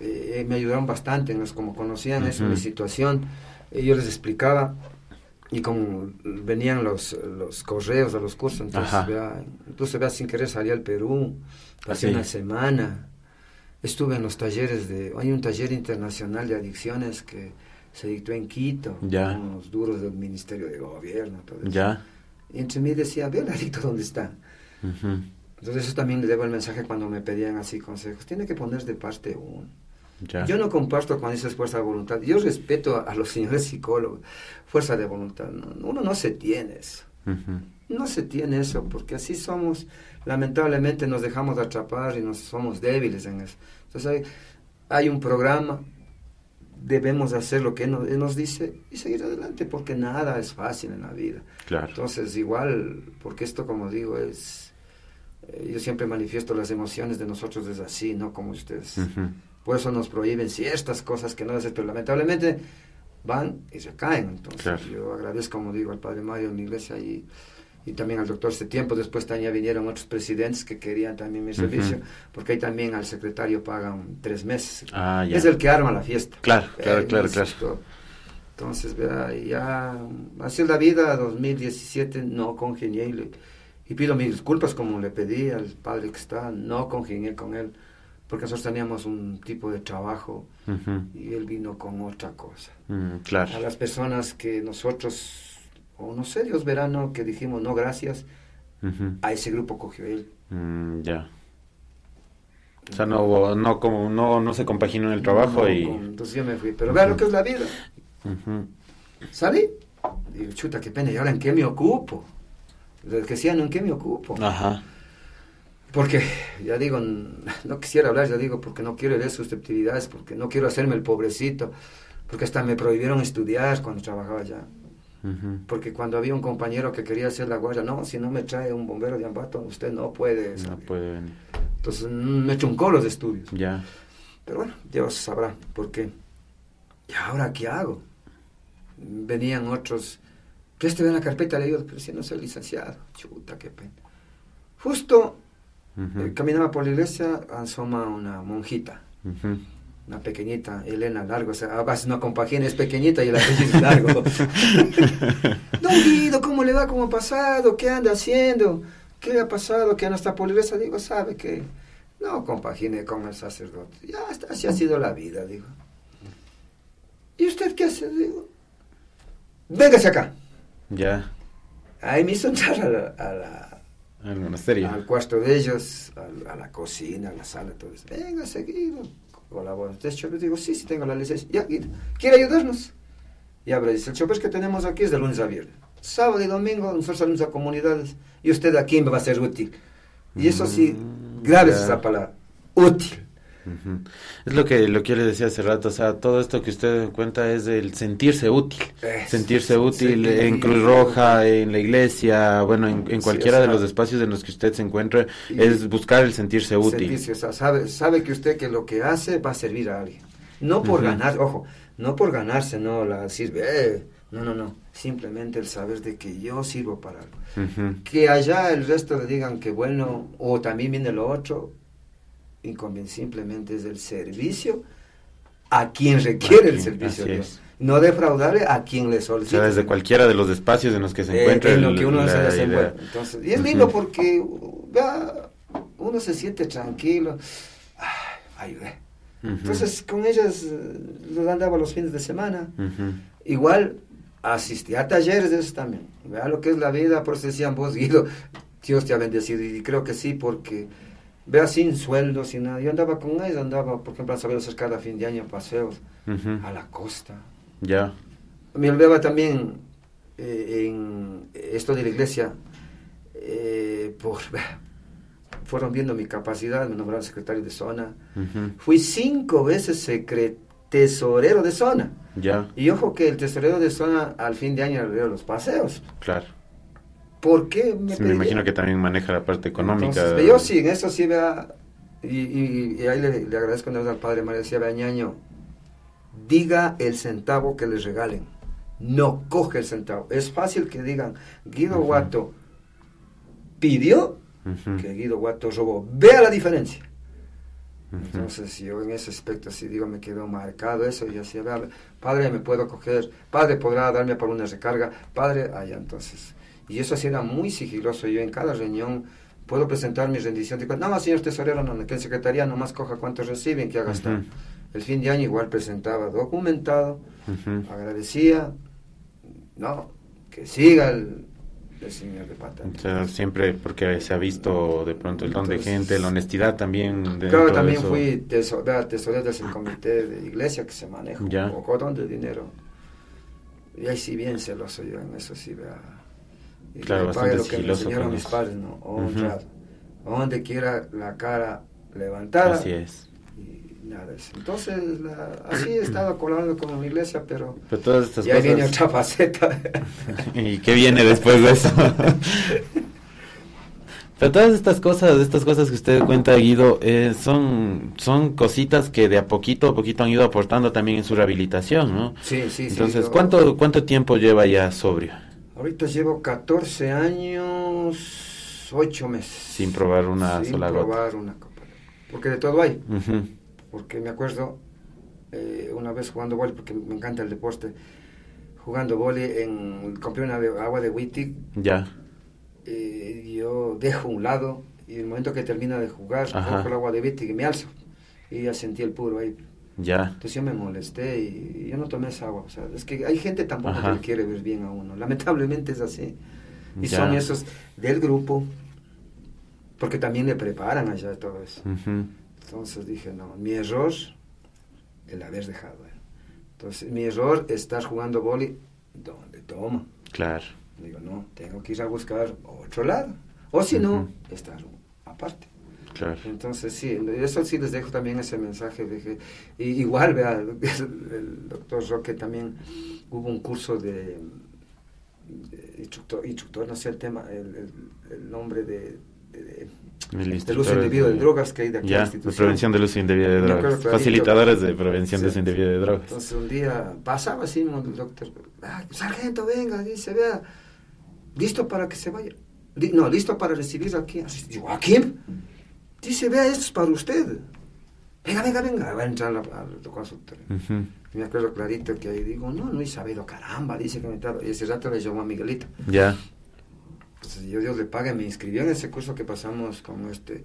eh, me ayudaron bastante, ¿no? como conocían eso, mi situación, eh, yo les explicaba y como venían los, los correos a los cursos, entonces, vea, entonces vea, sin querer salí al Perú, pasé una semana, estuve en los talleres de, hay un taller internacional de adicciones que se dictó en Quito, ya. con los duros del Ministerio de Gobierno. Todo eso. Ya. Y entre mí decía, ve el adicto dónde está. Entonces eso también le debo el mensaje cuando me pedían así consejos. Tiene que poner de parte uno. Ya. Yo no comparto cuando dices fuerza de voluntad. Yo respeto a, los señores psicólogos. Fuerza de voluntad. uno no se tiene eso. No se tiene eso porque así somos. Lamentablemente nos dejamos atrapar y nos somos débiles en eso. Entonces hay, hay un programa debemos hacer lo que él nos, dice y seguir adelante, porque nada es fácil en la vida. Claro. Entonces, igual, porque esto, como digo, es... Eh, yo siempre manifiesto las emociones de nosotros es así, no como ustedes. Por eso nos prohíben ciertas cosas que no hacen, pero lamentablemente van y se caen. Entonces, yo agradezco, como digo, al Padre Mario en la iglesia y y también al doctor ese tiempo. Después también vinieron otros presidentes que querían también mi servicio, porque ahí también al secretario pagan tres meses. Ah, es el que arma la fiesta. Claro, claro, claro, claro. Entonces, vea, ya así la vida, 2017 no congenié y, y, pido mis disculpas como le pedí al padre que está, no congenié con él, porque nosotros teníamos un tipo de trabajo y él vino con otra cosa. Mm, claro. A las personas que nosotros o no sé, Dios verano que dijimos no gracias, a ese grupo cogió él. Mm, ya. O sea, no hubo, no, como, no, no se compaginó en el trabajo y... entonces yo me fui, pero vea lo que es la vida. Salí, digo, chuta, qué pena, ¿y ahora en qué me ocupo? que decía, no, ¿en qué me ocupo? Ajá. Porque, ya digo, no quisiera hablar, ya digo, porque no quiero leer susceptibilidades, porque no quiero hacerme el pobrecito, porque hasta me prohibieron estudiar cuando trabajaba allá. Porque cuando había un compañero que quería hacer la guardia, no, si no me trae un bombero de Ambato, usted no puede. No puede venir. Entonces mm, me chuncó los estudios. Ya. Pero bueno, Dios sabrá por qué. ¿Y ahora qué hago? Venían otros, este ve la carpeta, le digo, pero si no soy licenciado. Chuta, qué pena. Justo eh, caminaba por la iglesia, asoma una monjita una pequeñita, Elena Largo, o sea, a veces no compagina, es pequeñita y la es Largo. *laughs* Don Guido, ¿cómo le va? ¿Cómo ha pasado? ¿Qué anda haciendo? ¿Qué ha pasado? ¿Qué no está por iglesia? Digo, sabe que no compagine con el sacerdote. Ya, así ha sido la vida, digo. ¿Y usted qué hace? Digo, véngase acá. Ya. Ahí me hizo entrar a la, al monasterio. Al cuarto de ellos, a, la cocina, a la sala, todo eso. Venga, seguido colabora. Entonces yo les digo, sí, sí tengo la licencia. Ya, ¿quiere ayudarnos? Y abre, dice, el chofer que tenemos aquí es de lunes a viernes. Sábado y domingo nosotros salimos a comunidades y usted aquí me va a ser útil. Y eso sí, mm, grave es esa palabra, útil. Es lo que lo que yo le decía hace rato, o sea, todo esto que usted cuenta es el sentirse útil, sentirse útil en Cruz Roja, en la iglesia, bueno, en, cualquiera de los espacios en los que usted se encuentre, es buscar el sentirse útil. sabe, sabe que usted que lo que hace va a servir a alguien, no por ganar, ojo, no por ganarse, no la sirve, eh, no, no, no, simplemente el saber de que yo sirvo para algo. Que allá el resto le digan que bueno, o también viene lo otro, simplemente es el servicio a quien requiere el servicio de Dios. No defraudarle a quien le solicita. O sea, desde cualquiera de los espacios en los que se eh, encuentra. en lo que uno se desenvuelve. Entonces, y es lindo porque uno se siente tranquilo. ayudé. Entonces, con ellas los andaba los fines de semana. Igual asistí a talleres de eso también. Vea lo que es la vida, por eso decían vos, Guido, Dios te ha bendecido. Y creo que sí, porque vea sin sueldo, sin nada. Yo andaba con ellos, andaba, por ejemplo, a saber hacer cada fin de año paseos a la costa. Ya. Me olvidaba también eh, en esto de la iglesia, eh, por, *laughs* fueron viendo mi capacidad, me nombraron secretario de zona. Fui cinco veces tesorero de zona. Ya. Y ojo que el tesorero de zona al fin de año le los paseos. Claro. ¿Por qué me, me imagino que también maneja la parte económica. yo sí, en eso sí vea, y, ahí le, agradezco al padre María decía, vea, ñaño, diga el centavo que les regalen, no coge el centavo. Es fácil que digan, Guido Guato pidió que Guido Guato robó. Vea la diferencia. Entonces yo en ese aspecto sí digo, me quedó marcado eso y así, vea, padre, me puedo coger, padre, podrá darme para una recarga, padre, allá entonces. Y eso sí era muy sigiloso. Yo en cada reunión puedo presentar mi rendición. Digo, no, señor tesorero, no, que en secretaría nomás coja cuántos reciben, que haga hasta el fin de año igual presentaba documentado, agradecía, no, que siga el, señor de pata. siempre porque se ha visto de pronto el don de gente, la honestidad también. Claro, también fui tesorero, tesorero del comité de iglesia que se maneja un poco de dinero. Y ahí sí bien celoso yo en eso sí vea y claro, bastante lo que me enseñaron mis padres, ¿no? Donde quiera la cara levantada. Así es. Y nada eso. Entonces, así he estado colaborando con la iglesia, pero, pero todas estas y ahí viene otra faceta. *laughs* ¿Y qué viene después de eso? *laughs* Pero todas estas cosas, estas cosas que usted cuenta, Guido, eh, son, son cositas que de a poquito a poquito han ido aportando también en su rehabilitación, ¿no? Sí, sí, Entonces, sí, ¿cuánto, ¿cuánto tiempo lleva ya sobrio? Ahorita llevo 14 años, 8 meses. Sin probar una sin sola probar una copa. Porque de todo hay. Porque me acuerdo eh, una vez jugando vóley, porque me encanta el deporte, jugando vóley, en, compré una de, agua de Wittig. Ya. Eh, yo dejo un lado y en el momento que termina de jugar, cojo el agua de Wittig y me alzo. Y ya sentí el puro ahí. Ya. Entonces yo me molesté y yo no tomé esa agua. O sea, es que hay gente tampoco que quiere ver bien a uno. Lamentablemente es así. Y son esos del grupo, porque también le preparan allá todo eso. Entonces dije, no, mi error, el haber dejado. Entonces, mi error es estar jugando boli donde toma. Claro. Digo, no, tengo que ir a buscar otro lado. O si no, estar aparte. Entonces, sí, eso sí les dejo también ese mensaje. De igual, vea, el, doctor Roque también hubo un curso de, instructor, no sé el tema, el, nombre de, del uso indebido de, drogas que hay de aquí ya, de prevención del uso indebido de drogas. Facilitadores de prevención del uso indebido de drogas. Entonces un día pasaba así, el doctor, ah, sargento, venga, dice, vea, listo para que se vaya. No, listo para recibir aquí. Digo, ¿a quién? Dice, vea, esto es para usted. Venga, venga, venga. Va a entrar al consultorio. Me acuerdo clarito que ahí digo, no, no he sabido, caramba, dice que me está... Y ese rato le llamó a Miguelito. Ya. Entonces yo Dios le pague, me inscribió en ese curso que pasamos con este...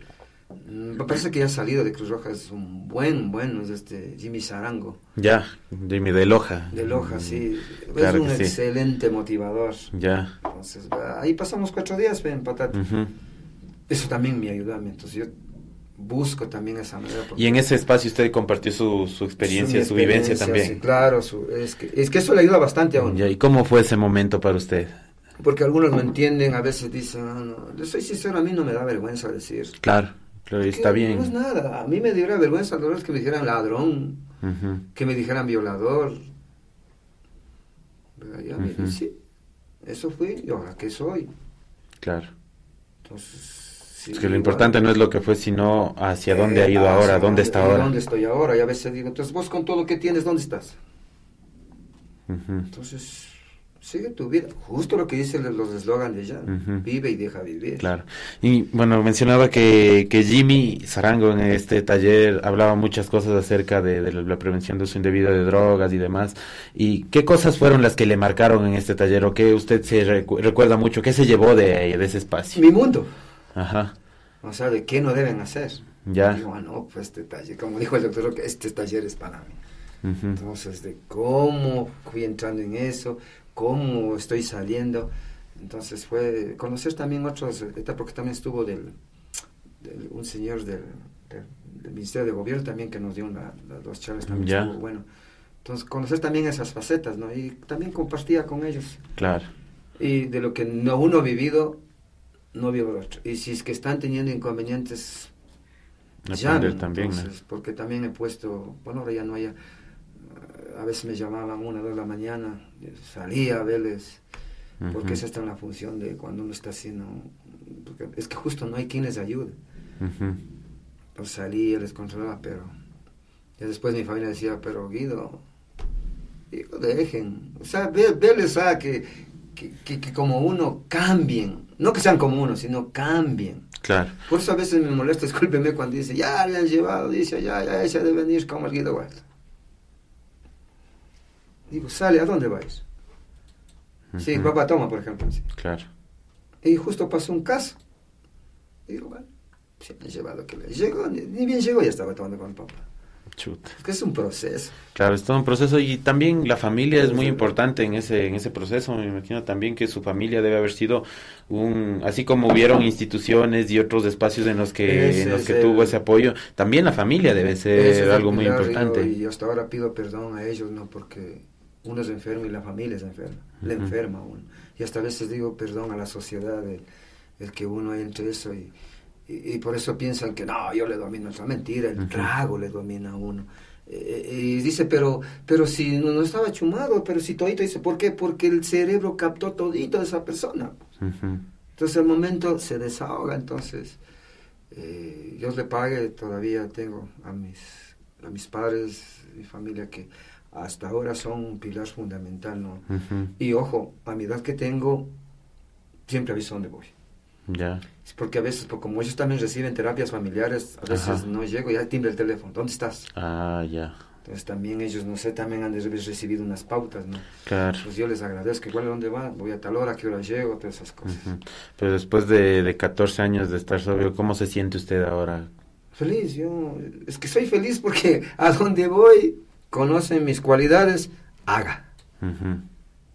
Mm, me parece que ya ha salido de Cruz Roja, es un buen, bueno, es este Jimmy Sarango. Ya, Jimmy de Loja. De Loja, sí. es un excelente motivador. Ya. Entonces, ahí pasamos cuatro días en Patata. Eso también me ayudó a mí. Entonces yo busco también esa manera. Y en ese espacio usted compartió su, su experiencia, su, vivencia también. Sí, claro, es, que, es que eso le ayuda bastante a uno. ¿Y cómo fue ese momento para usted? Porque algunos no entienden, a veces dicen, ah, no, soy sincero, a mí no me da vergüenza decir. Claro, claro, está bien. No es nada, a mí me diera vergüenza a que me dijeran ladrón, que me dijeran violador. sí, eso fui, y ahora qué soy. Claro. Entonces es que lo importante no es lo que fue, sino hacia dónde ha ido ahora, dónde está ahora. ¿Dónde estoy ahora? Y a veces digo, entonces vos con todo lo que tienes, ¿dónde estás? Entonces, sigue tu vida. Justo lo que dicen los eslogans de ella. Vive y deja vivir. Claro. Y bueno, mencionaba que, que Jimmy Zarango en este taller hablaba muchas cosas acerca de, la prevención de uso indebido de drogas y demás. ¿Y qué cosas fueron las que le marcaron en este taller o qué usted se recuerda mucho? ¿Qué se llevó de, de ese espacio? Mi mundo. Ajá. O sea, de qué no deben hacer. Ya. Digo, ah, no, pues este taller, como dijo el doctor, este taller es para mí. Entonces, de cómo fui entrando en eso, cómo estoy saliendo. Entonces fue conocer también otros, porque también estuvo del, un señor del, Ministerio de Gobierno también que nos dio las dos charlas también estuvo bueno. Entonces conocer también esas facetas, ¿no? Y también compartía con ellos. Claro. Y de lo que no uno ha vivido, no vive el otro. Y si es que están teniendo inconvenientes, llamen, también, entonces, porque también he puesto, bueno, ahora ya no haya, a veces me llamaban una, dos de la mañana, salía a verles, porque esa está en la función de cuando uno está haciendo, porque es que justo no hay quien les ayude. Pues salía, les controlaba, pero ya después mi familia decía, pero Guido, Digo, dejen, o sea, verles a que, que, que, como uno cambien, no que sean como uno, sino cambien. Claro. Por eso a veces me molesta, discúlpeme, cuando dice, ya le han llevado, dice, ya, ya, ella debe venir como el Guido Guarda. Digo, sale, ¿a dónde vais? Sí, papá toma, por ejemplo. Claro. Y justo pasó un caso. Digo, bueno, se han llevado que le llegó, ni, ni bien llegó, ya estaba tomando con papá. Chuta. Es que es un proceso. Claro, es todo un proceso y también la familia es muy importante en ese en ese proceso. Me imagino también que su familia debe haber sido un así como hubieron instituciones y otros espacios en los que Ese en los que el- tuvo ese apoyo, también la familia debe ser algo muy importante. Y, hasta ahora pido perdón a ellos, ¿no? Porque uno es enfermo y la familia es enferma. Le Ujú. enferma a uno. Y hasta a veces digo perdón a la sociedad, el, el que uno entre eso y, y, y por eso piensan que no, yo le domino. Es mentira, el trago le domina a uno. Eh, y dice, pero pero si no, no estaba chumado, pero si todito dice, ¿por qué? Porque el cerebro captó todito de esa persona. Ujú. Entonces el momento se desahoga, entonces eh, Dios le pague, todavía tengo a mis, a mis padres, mi familia que hasta ahora son un pilar fundamental, ¿no? Ujú. Y ojo, a mi edad que tengo, siempre aviso dónde voy. Ya. Es porque a veces, como ellos también reciben terapias familiares, a veces Ajá. no llego, ya timbre el teléfono, ¿dónde estás? Ah, ya. Entonces también ellos, no sé, también han recibido unas pautas, ¿no? Claro. Pues yo les agradezco, igual dónde van, voy a tal hora, a qué hora llego, todas esas cosas. Ujú. Pero después de, de 14 años de estar sobrio, ¿cómo se siente usted ahora? Feliz, yo es que soy feliz porque *laughs* a donde voy conocen mis cualidades, haga. Ujú.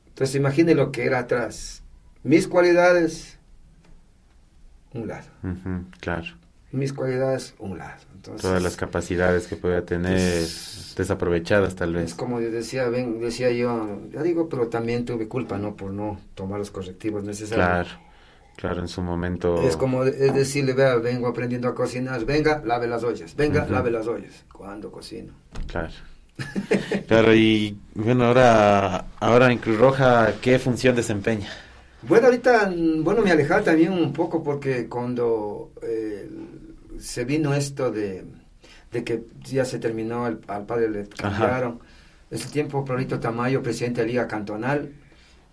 Entonces imagine lo que era atrás. Mis cualidades, un lado. Claro. Mis cualidades, un lado. Entonces, Todas las capacidades que pueda tener Pues, desaprovechadas tal vez. es como yo decía, ven, decía yo, ya digo, pero también tuve culpa, ¿no? Por no tomar los correctivos necesarios. Claro, claro, en su momento. Es como es decirle, vea, vengo aprendiendo a cocinar, venga, lave las ollas, venga, Ujú. lave las ollas. ¿Cuándo cocino? Claro. Claro, y bueno, ahora, ahora en Cruz Roja, ¿qué función desempeña? Bueno, ahorita, bueno, me alejaba también un poco porque cuando eh, se vino esto de, de que ya se terminó, el- al padre le cambiaron, ese tiempo, Florito Tamayo, presidente de la Liga Cantonal,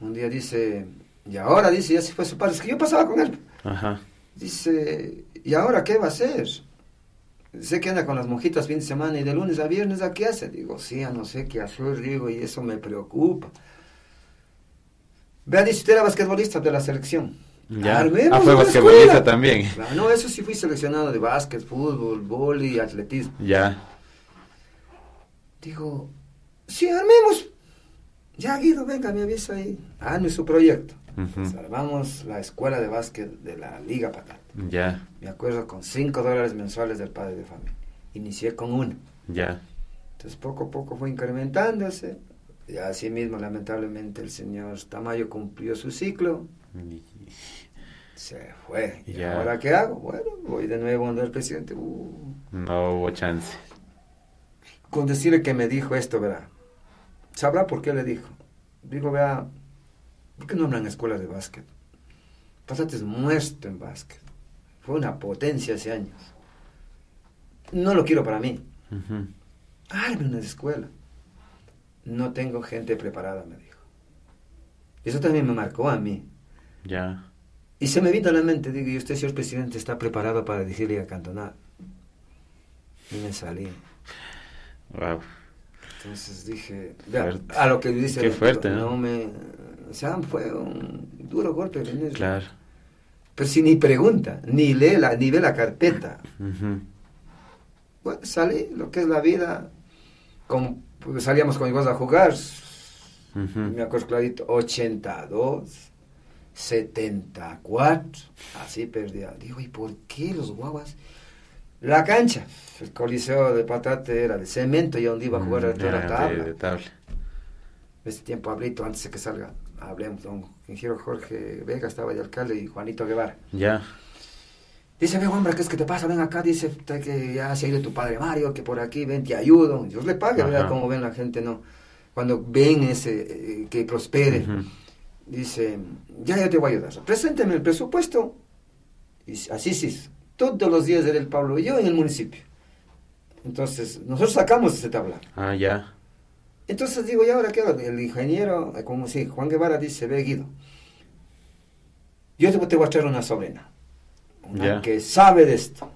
un día dice, y ahora dice, ya se fue su padre, es que yo pasaba con él, Ajá. dice, ¿y ahora qué va a hacer? Sé que anda con las monjitas fin de semana y de lunes a viernes, ¿a qué hace? Digo, sí, ya no sé qué hacer, digo, y eso me preocupa. Vea, dice, usted era basquetbolista de la selección. Ya. Armemos Ah, fue basquetbolista también. Claro, no, eso sí fui seleccionado de básquet, fútbol, vóley, atletismo. Ya. Digo, sí, armemos. Ya, Guido, venga, me avisa ahí. Arme su proyecto. Armamos la escuela de básquet de la Liga Patata. Ya. Me acuerdo con 5 dólares mensuales del padre de familia. Inicié con uno. Ya. Entonces poco a poco fue incrementándose. Y así mismo, lamentablemente, el señor Tamayo cumplió su ciclo. *laughs* Se fue. ¿Y Ya. ahora qué hago? Bueno, voy de nuevo donde el presidente. Uh, No hubo chance. con decirle que me dijo esto, verá. ¿Sabrá por qué le dijo? Digo, vea, ¿por qué no hablan escuelas de básquet? Pasate es muerto en básquet. Fue una potencia hace años. No lo quiero para mí. Ujú. Arme una escuela. No tengo gente preparada, me dijo. Eso también me marcó a mí. Ya. Y se me vino a la mente, digo, ¿y usted, señor presidente, está preparado para dirigir Liga Cantonal? Y me salí. Wow. Entonces dije, Fuerte. a lo que dice... Qué fuerte, ¿no? me... O sea, fue un duro golpe. ¿entendés? Claro. Pero si ni pregunta, ni lee la, ni ve la carpeta. Ujú. Bueno, salí, lo que es la vida. Como, pues, salíamos con igual a jugar. Me acuerdo clarito, 82, 74, así perdía. Digo, ¿y por qué los guaguas? La cancha, el coliseo de Patate era de cemento y donde iba a jugar Mm, a toda la era tabla. de- tabla. Este tiempo hablito antes de que salga hablemos, don ingeniero Jorge Vega estaba de alcalde y Juanito Guevara. Ya. Dice, ve hombre, ¿qué es que te pasa? Ven acá, dice que ya se ha ido tu padre Mario, que por aquí, ven, te ayudo. Dios le pague, ¿verdad? Como ven la gente, ¿no? Cuando ven ese, eh, que prospere, dice, ya, ya te voy a ayudar. Presénteme el presupuesto. Y así sí, todos los días era el Pablo y yo en el municipio. Entonces, nosotros sacamos ese tabla. Ah, ya. Entonces digo, ¿y ahora qué? El ingeniero, eh, como si Juan Guevara dice, ve Guido, yo te, voy a traer una sobrina, una que sabe de esto.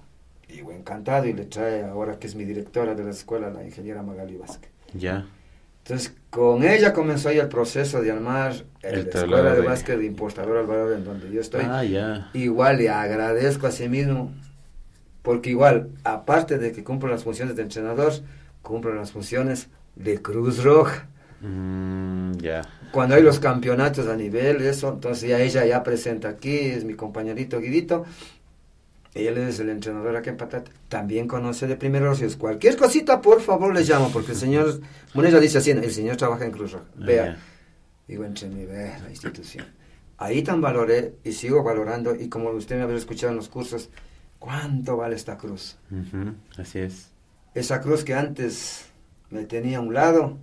Digo, encantado, y le trae ahora que es mi directora de la escuela, la ingeniera Magali Vázquez. Ya. Entonces, con ella comenzó ahí el proceso de armar el la escuela de, básquet de importador Alvarado, en donde yo estoy. Ah, ya. Igual le agradezco a sí mismo, porque igual, aparte de que cumplo las funciones de entrenador, cumplo las funciones de Cruz Roja. Mm, ya. Cuando hay los campeonatos a nivel, eso, entonces ya ella ya presenta aquí, es mi compañerito Guidito, él es el entrenador aquí en Patata, también conoce de primeros es Cualquier cosita, por favor, le llamo, porque el señor Moneda dice así, el señor trabaja en Cruz Roja, ah, vea, digo, entre mí, vea la institución. Ahí tan valoré y sigo valorando, y como usted me había escuchado en los cursos, ¿cuánto vale esta cruz? así es. Esa cruz que antes me tenía a un lado,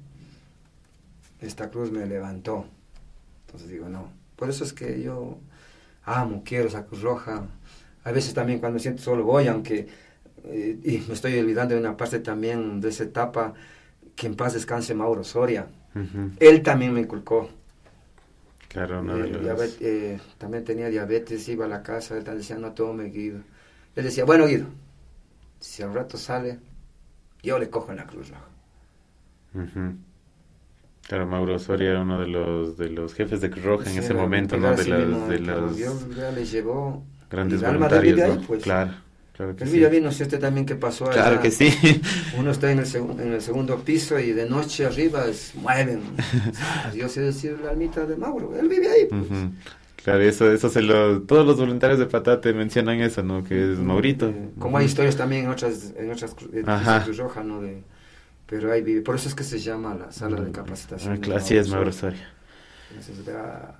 esta cruz me levantó. Entonces digo, no. Por eso es que yo amo, quiero esa cruz roja. A veces también cuando me siento solo voy, aunque... Eh, y me estoy olvidando de una parte también de esa etapa, que en paz descanse Mauro Soria. Él también me inculcó. Claro, no, eh, eh, también tenía diabetes, iba a la casa, él decía, no tome Guido. Él decía, bueno Guido, si al rato sale, yo le cojo en la cruz roja. Claro, Mauro Soria era uno de los de los jefes de Cruz Roja en ese momento, ¿no? De, las, de los ya le llevó grandes voluntarios, ahí, pues. Claro, claro que el sí. bien, no sé usted también qué pasó Claro que sí. *laughs* Uno está en el, en el segundo piso y de noche arriba es, mueven. *laughs* Yo sé decir la almita de Mauro, él vive ahí, pues. Claro, eso, eso se lo, todos los voluntarios de Patate mencionan eso, ¿no? Que es Maurito. Como hay historias también en otras, en otras Cruz Roja, ¿no? De, pero ahí vive. Por eso es que se llama la sala de capacitación. Ah, así es, Mauro Soria. Entonces, vea,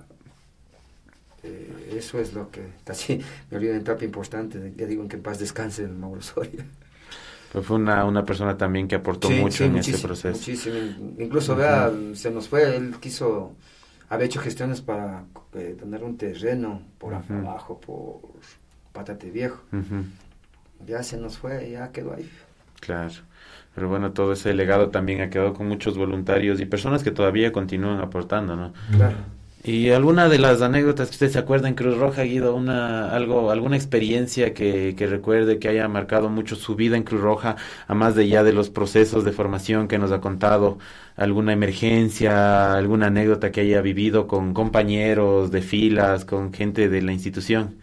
eh, eso es lo que casi me olvidé de etapa importante. Ya digo en que en paz descanse el Mauro Soria. Pues fue una, una persona también que aportó mucho en ese proceso. Muchísimo. Incluso, vea, se nos fue, él quiso, había hecho gestiones para eh, tener un terreno por abajo, por Patate Viejo. Ya se nos fue, ya quedó ahí. Claro. Pero bueno, todo ese legado también ha quedado con muchos voluntarios y personas que todavía continúan aportando, ¿no? Claro. Y alguna de las anécdotas que usted se acuerda en Cruz Roja, Guido, una, algo, alguna experiencia que, recuerde que haya marcado mucho su vida en Cruz Roja, a más de ya de los procesos de formación que nos ha contado, alguna emergencia, alguna anécdota que haya vivido con compañeros de filas, con gente de la institución.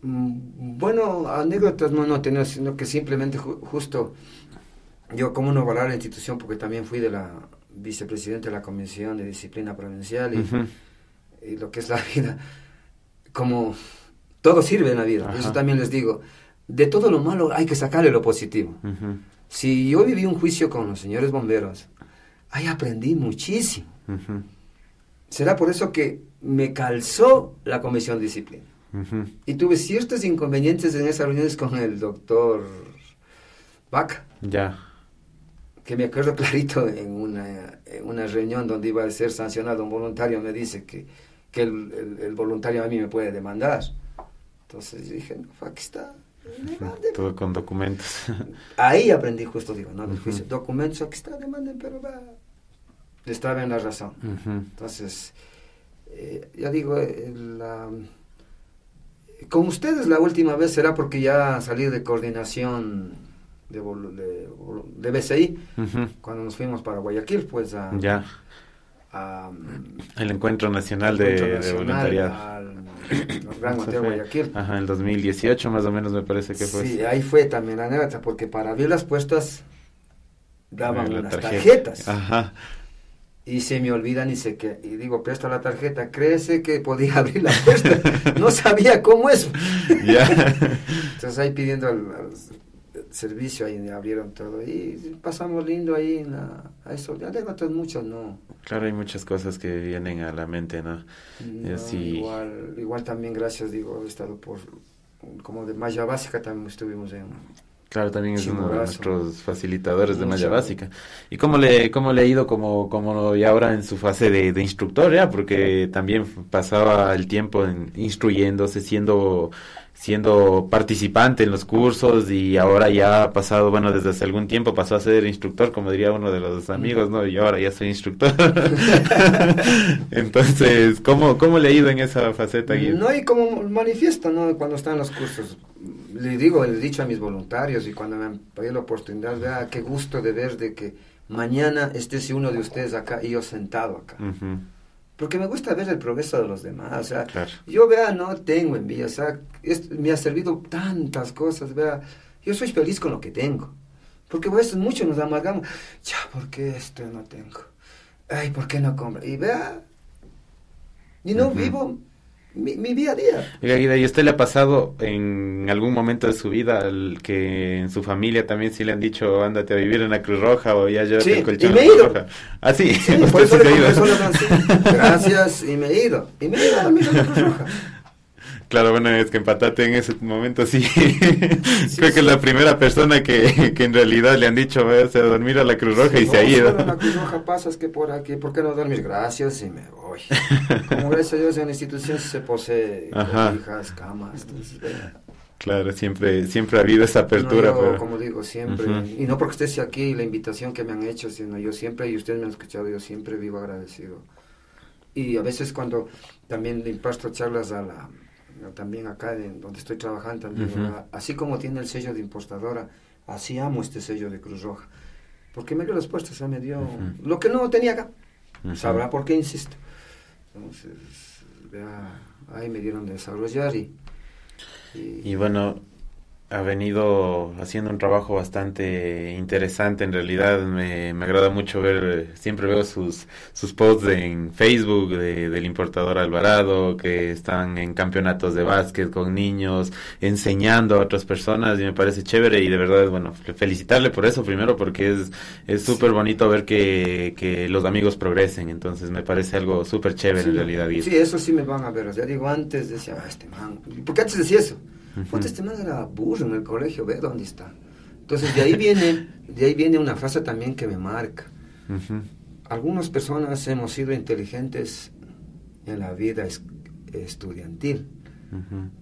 Mm, bueno, anécdotas no, no tenía, sino que simplemente justo yo como no valorar la institución porque también fui de la vicepresidente de la Comisión de Disciplina Provincial y, lo que es la vida, como todo sirve en la vida, eso también les digo, de todo lo malo hay que sacarle lo positivo. Si yo viví un juicio con los señores bomberos, ahí aprendí muchísimo. Será por eso que me calzó la Comisión de Disciplina. Y tuve ciertos inconvenientes en esas reuniones con el doctor Vaca. Ya que me acuerdo *laughs* clarito en una, en una reunión donde iba a ser sancionado un voluntario, me dice que, que el, el, voluntario a mí me puede demandar. Entonces dije, no, aquí está. *laughs* Todo con documentos. *laughs* Ahí aprendí justo, digo, no, juicio, documentos, aquí está, demanden, pero va, estaba en la razón. Entonces, eh, ya digo, la, con ustedes la última vez será porque ya salí de coordinación de, de, BCI, cuando nos fuimos para Guayaquil, pues a... Ya. el Encuentro Nacional, de, Voluntariado. Al, Gran *laughs* Hotel Guayaquil. Ajá, el 2018 más o menos me parece que fue. Sí, ahí fue también la anécdota, porque para abrir las puestas daban unas tarjetas. Ajá. Y se me olvidan y se que y digo, presta la tarjeta, créese que podía *laughs* abrir la puesta. no sabía cómo es. Ya. *laughs* Entonces ahí pidiendo al servicio ahí abrieron todo y pasamos lindo ahí en la, a eso. Ya anécdotas muchas, ¿no? Claro, hay muchas cosas que vienen a la mente, ¿no? igual, igual también gracias, digo, he estado por, como de malla básica también estuvimos en Claro, también es uno de nuestros facilitadores de malla básica. ¿Y cómo le, cómo le ha ido como, como y ahora en su fase de, de instructor, ya? Porque también pasaba el tiempo en, instruyéndose, siendo siendo participante en los cursos y ahora ya ha pasado, bueno, desde hace algún tiempo pasó a ser instructor, como diría uno de los amigos, ¿no? Y ahora ya soy instructor. *laughs* Entonces, ¿cómo, ¿cómo le ha ido en esa faceta? No, y como manifiesto, ¿no? Cuando están los cursos, le digo, le he dicho a mis voluntarios y cuando me han pedido la oportunidad, vea, qué gusto de ver de que mañana esté si uno de ustedes acá y yo sentado acá porque me gusta ver el progreso de los demás, o sea, yo vea, no tengo envidia, o sea, me ha servido tantas cosas, vea, yo soy feliz con lo que tengo, porque a veces mucho nos amargamos, ya, ¿por qué esto no tengo? Ay, ¿por qué no compro? Y vea, y no vivo mi, mi, día a día. ¿y usted le ha pasado en algún momento de su vida el que en su familia también sí le han dicho, ándate a vivir en la Cruz Roja o ya llévate el colchón y me he ido. Ah, sí, sí *laughs* por eso le ido. Gracias, y me he ido. Y me he ido a la Cruz Roja. *laughs* Claro, bueno, es que en Patate en ese momento *laughs* sí. Creo que es la primera persona que, que, en realidad le han dicho, vayas a dormir a la Cruz Roja y se ha ido. la Cruz Roja pasas que por aquí, ¿por qué no dormir? Gracias y me voy. Como *laughs* gracias a Dios en la institución se posee hijas, camas. Claro, siempre, siempre ha habido esa apertura. No, como digo, siempre. Y no porque esté aquí, la invitación que me han hecho, sino yo siempre, y ustedes me han escuchado, yo siempre vivo agradecido. Y a veces cuando también le imparto charlas a la también acá en donde estoy trabajando, también, así como tiene el sello de importadora, así amo este sello de Cruz Roja. Porque me dio las puestas, me dio lo que no tenía acá. Sabrá por qué insisto. Entonces, ahí me dieron de desarrollar y, y bueno, ha venido haciendo un trabajo bastante interesante. En realidad me, me agrada mucho ver, siempre veo sus, sus posts en Facebook de, del importador Alvarado, que están en campeonatos de básquet con niños, enseñando a otras personas y me parece chévere y de verdad, bueno, felicitarle por eso primero porque es súper bonito ver que, que los amigos progresen. Entonces me parece algo súper chévere en realidad. Sí, eso sí me van a ver. O sea, digo, antes decía, ah, este man, porque antes decía eso Uh este man era burro en el colegio, ve dónde está. Entonces de ahí viene, *laughs* de ahí viene una frase también que me marca. Algunas personas hemos sido inteligentes en la vida estudiantil,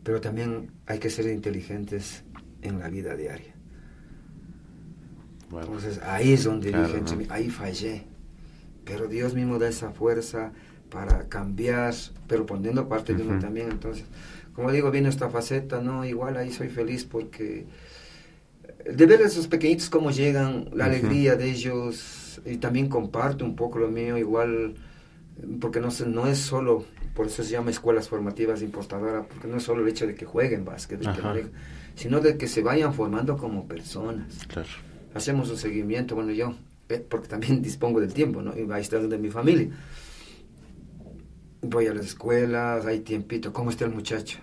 pero también hay que ser inteligentes en la vida diaria. Entonces ahí es donde dije, ahí fallé. Pero Dios mismo da esa fuerza para cambiar, pero poniendo parte de uno también. Entonces, como digo, viene esta faceta, ¿no? Igual ahí soy feliz porque de ver a esos pequeñitos cómo llegan, la alegría de ellos, y también comparto un poco lo mío, igual, porque no, no es solo, por eso se llama escuelas formativas importadoras, porque no es solo el hecho de que jueguen básquet, sino de que se vayan formando como personas. Claro. Hacemos un seguimiento, bueno, yo, eh, porque también *laughs* dispongo del tiempo, ¿no? Y ahí está de mi familia. Voy a las escuelas, hay tiempito, ¿cómo está el muchacho?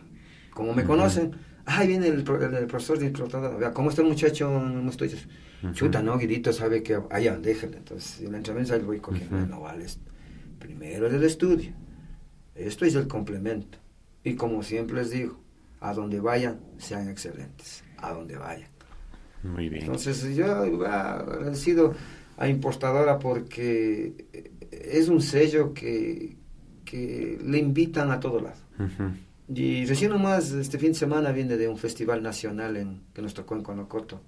Como me conocen, ahí viene el, profesor de vea ¿cómo está el muchacho en estudios? Chuta, no, Guidito sabe que allá, déjale. Entonces, en la entrevista voy cogiendo, no vale. Primero es el estudio, esto es el complemento. Y como siempre les digo, a donde vayan, sean excelentes, a donde vayan. Muy bien. Entonces, yo agradecido a Importadora porque es un sello que, que le invitan a todo lado. Y recién nomás, este fin de semana viene de un festival nacional en, que nos tocó en Conocoto.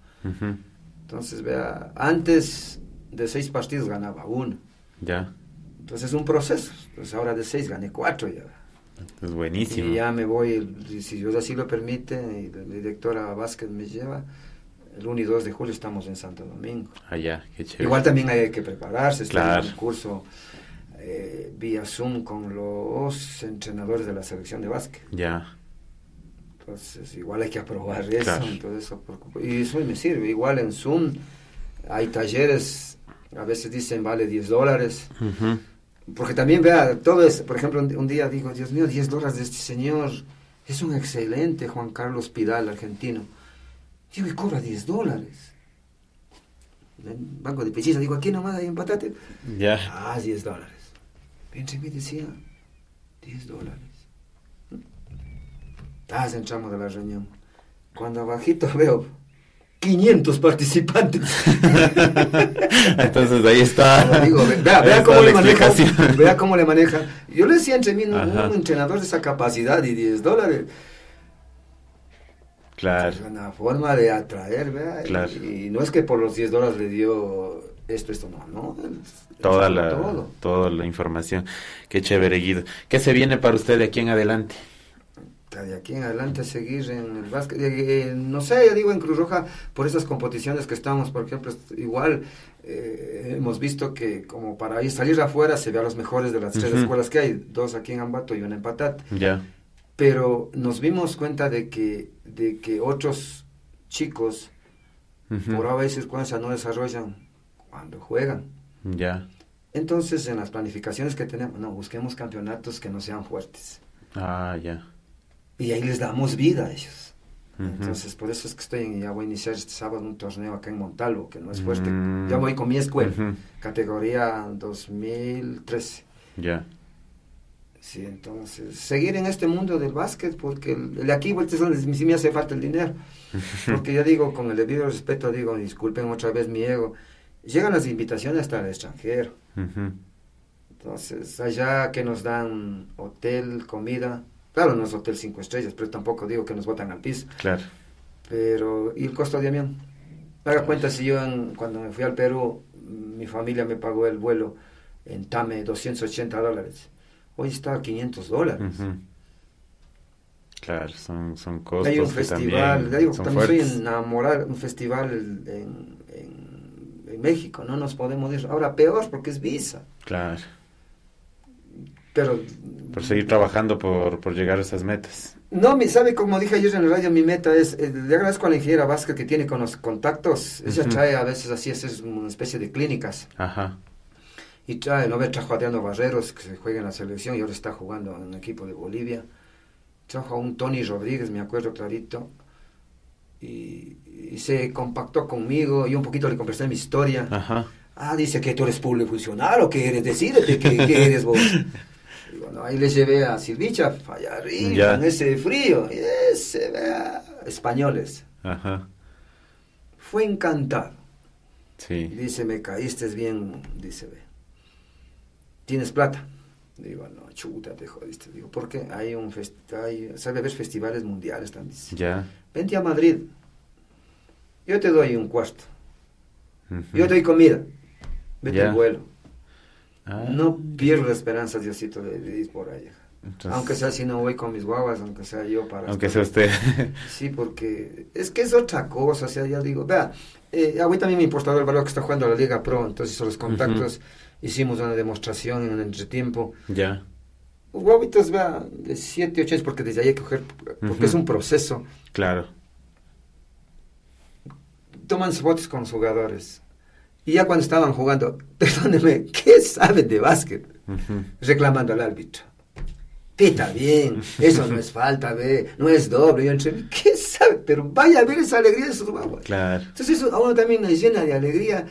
Entonces, vea, antes de seis partidos ganaba uno. Ya. Entonces es un proceso. Entonces ahora de seis gané cuatro ya. Es buenísimo. Y ya me voy, si Dios así lo permite, y la directora Vázquez me lleva, el 1 y 2 de julio estamos en Santo Domingo. Ah, ya, qué chévere. Igual también hay que prepararse, está en el curso eh, vía Zoom con los entrenadores de la selección de básquet. Ya. Entonces, igual hay que aprobar eso, eso. Y eso me sirve. Igual en Zoom hay talleres, a veces dicen vale 10 dólares. Porque también, vea, todo es, por ejemplo, un, día digo, Dios mío, 10 dólares de este señor. Es un excelente Juan Carlos Pidal, argentino. Digo, y cobra 10 dólares. En el banco de Pechiza, digo, aquí nomás hay un patate. Ya. Ah, 10 dólares. Entre mí decía, 10 dólares. Ah, entramos de la reunión. Cuando abajito veo 500 participantes. *laughs* Entonces ahí está. Digo, vea, vea cómo le maneja. Vea cómo le maneja. Yo le decía entre mí, un, un entrenador de esa capacidad y 10 dólares. Claro. Es una forma de atraer, ¿verdad? Claro. Y, y, no es que por los 10 dólares le dio esto, esto, no, no. El, toda la, todo. toda la información. Qué chévere, Guido. ¿Qué se viene para usted de aquí en adelante? de aquí en adelante seguir en el básquet, eh, no sé, ya digo en Cruz Roja, por esas competiciones que estamos, por ejemplo, igual eh, hemos visto que como para ir salir afuera se ve a los mejores de las uh -huh. tres escuelas que hay, dos aquí en Ambato y una en Patat. Ya. Yeah. Pero nos vimos cuenta de que, de que otros chicos, uh -huh. por a veces circunstancias, no desarrollan cuando juegan. Ya. Yeah. Entonces, en las planificaciones que tenemos, no, busquemos campeonatos que no sean fuertes. Ah, ya. Yeah y ahí les damos vida a ellos. Uh -huh. Entonces, por eso es que estoy ya voy a iniciar este sábado un torneo acá en Montalvo, que no es fuerte. Mm. Ya voy con mi escuela, Uh -huh. categoría 2013. Ya. Yeah. Sí, entonces, seguir en este mundo del básquet, porque el, el aquí, sí me hace falta el dinero. *laughs* Porque ya digo, con el debido respeto, digo, disculpen otra vez mi ego, llegan las invitaciones hasta el extranjero. Entonces, allá que nos dan hotel, comida, Claro, no es hotel cinco estrellas, pero tampoco digo que nos botan al piso. Claro. Pero, ¿y el costo de avión? Haga cuenta si yo en, cuando me fui al Perú, mi familia me pagó el vuelo en TAME 280 dólares. Hoy está a 500 dólares. Uh -huh. Claro, son, son costos. Hay un festival, también, digo, también soy enamorado, un festival en México, no nos podemos ir. Ahora peor porque es visa. Claro pero por seguir trabajando por, por llegar a esas metas. No, mi, sabe, como dije ayer en el radio, mi meta es, eh, le agradezco a la ingeniera Vázquez que tiene con los contactos, ella uh -huh. trae a veces así, es una especie de clínicas. Ajá. Y trae, no ve, trajo a Adriano Barreros, que se juega en la selección y ahora está jugando en un equipo de Bolivia. Trajo a un Tony Rodríguez, me acuerdo clarito, y, y se compactó conmigo, y un poquito le conversé mi historia. Ajá. Ah, dice que tú eres público funcionario, ¿qué eres? Decídete, ¿qué, qué eres vos? *laughs* Y bueno, ahí les llevé a Silvicha, allá arriba, Ya. en ese frío, ese, vea, españoles. Ajá. Fue encantado. Sí. Dice, me caíste bien, dice, ve. ¿Tienes plata? Digo, no, chuta, te jodiste. Digo, ¿por qué? Hay un fest hay, sabe haber festivales mundiales también. Ya. Vente a Madrid. Yo te doy un cuarto. Yo te doy comida. Vete Ya. al vuelo. Ah, No pierdo la esperanza, Diosito, de, de ir por allá. entonces, Aunque sea si no voy con mis guaguas, aunque sea yo para... aunque sea usted. *laughs* Sí, porque es que es otra cosa, o sea, ya digo, vea, eh, a mí también me importa el valor que está jugando la Liga Pro, entonces los contactos, hicimos una demostración en un entretiempo. ya. Guaguitos, vea, de 7, 8 años, porque desde ahí hay que coger, porque Ujú. es un proceso. Claro. Toman fotos con los jugadores. Y ya cuando estaban jugando, *laughs* perdóneme, ¿qué saben de básquet? Ujú. reclamando al árbitro. Pita bien, eso no es falta, ve, no es doble. Yo entre ¿qué sabe? Pero vaya a ver esa alegría de sus guaguas. Claro. Entonces eso a uno también nos llena de alegría.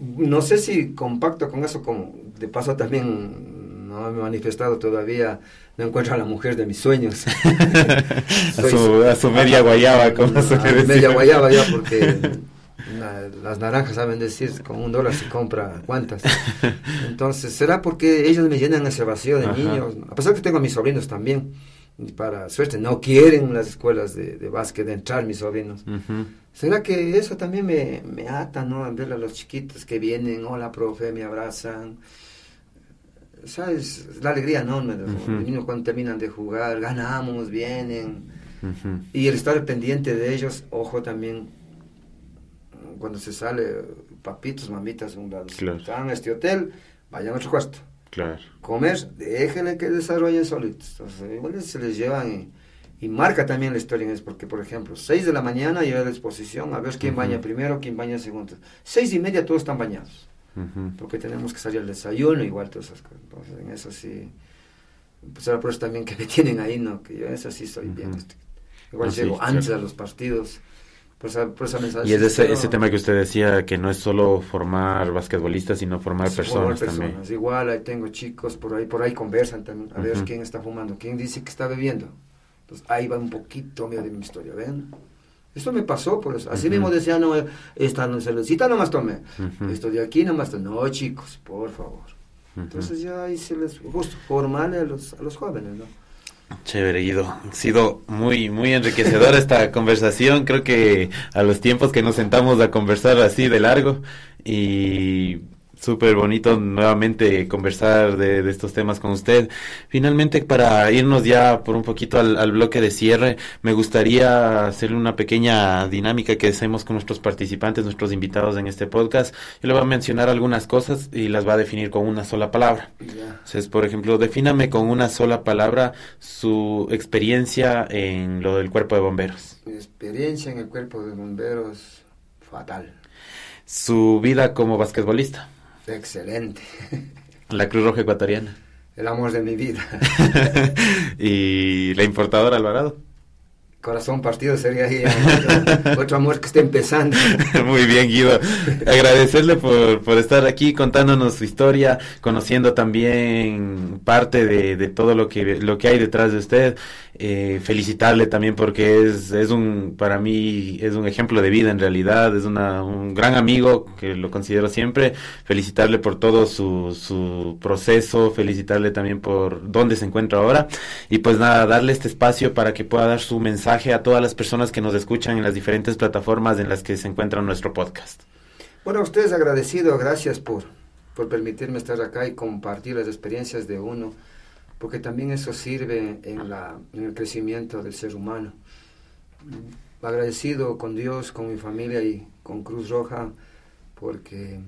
No sé si compacto con eso, como de paso también no me he manifestado todavía, no encuentro a la mujer de mis sueños. *laughs* a, su, a su media guayaba, como se le decía. media guayaba ya, porque las naranjas saben decir, con un dólar se compra cuántas. Entonces, ¿será porque ellos me llenan ese vacío de Ajá. niños? A pesar que tengo a mis sobrinos también, para suerte, no quieren las escuelas de, de básquet entrar mis sobrinos. Ujú. ¿Será que eso también me, me ata, no? Ver a los chiquitos que vienen, hola, profe, me abrazan. ¿Sabes? La alegría enorme de los Ujú. niños cuando terminan de jugar, ganamos, vienen. Y el estar pendiente de ellos, ojo también, cuando se sale, papitos, mamitas, un lado, Claro. están en este hotel, vayan a otro cuarto. Claro. Comer, déjenle que desarrollen solitos. Entonces, igual se les llevan y, y marca también la historia en eso, porque por ejemplo, 6 de la mañana yo a la exposición a ver quién baña primero, quién baña segundo. Seis y media todos están bañados, Porque tenemos que salir al desayuno, igual todas esas cosas. Entonces, en eso sí, pues ahora por eso también que me tienen ahí, ¿no? Que yo en eso sí soy bien. Igual Ah, sí, llego antes claro. a los partidos, Por esa, por esa mensaje y es ese, ese, tema que usted decía, que no es solo formar basquetbolistas, sino formar personas, también. Igual, ahí tengo chicos por ahí, por ahí conversan también, a ver quién está fumando, quién dice que está bebiendo. Entonces ahí va un poquito de mi historia, ¿ven? Esto me pasó, por eso. Así mismo decía, no, esta cervecita nomás tomé. Esto de aquí nomás tomé. No, chicos, por favor. Entonces ya ahí se les, justo, formarle a los, a los jóvenes, ¿no? Chévere, Guido. Ha sido muy, muy enriquecedora *laughs* esta conversación. Creo que a los tiempos que nos sentamos a conversar así de largo y súper bonito nuevamente conversar de, estos temas con usted. Finalmente, para irnos ya por un poquito al, bloque de cierre, me gustaría hacerle una pequeña dinámica que hacemos con nuestros participantes, nuestros invitados en este podcast. Yo le voy a mencionar algunas cosas y las va a definir con una sola palabra. Entonces, por ejemplo, defíname con una sola palabra su experiencia en lo del cuerpo de bomberos. Mi experiencia en el cuerpo de bomberos, fatal. Su vida como basquetbolista. Excelente. La Cruz Roja Ecuatoriana. El amor de mi vida. *laughs* ¿Y la importadora Alvarado? Corazón partido sería ahí otro, amor que está empezando. *laughs* Muy bien, Guido. Agradecerle por, por, estar aquí contándonos su historia, conociendo también parte de, de todo lo que, lo que hay detrás de usted. Eh, felicitarle también porque es, es un, para mí, es un ejemplo de vida en realidad, es una, un gran amigo que lo considero siempre, felicitarle por todo su, su proceso, felicitarle también por dónde se encuentra ahora. Y pues nada, darle este espacio para que pueda dar su mensaje a todas las personas que nos escuchan en las diferentes plataformas en las que se encuentra nuestro podcast. Bueno, a ustedes agradecido, gracias por, por permitirme estar acá y compartir las experiencias de uno porque también eso sirve en, la, en el crecimiento del ser humano. Agradecido con Dios, con mi familia y con Cruz Roja, porque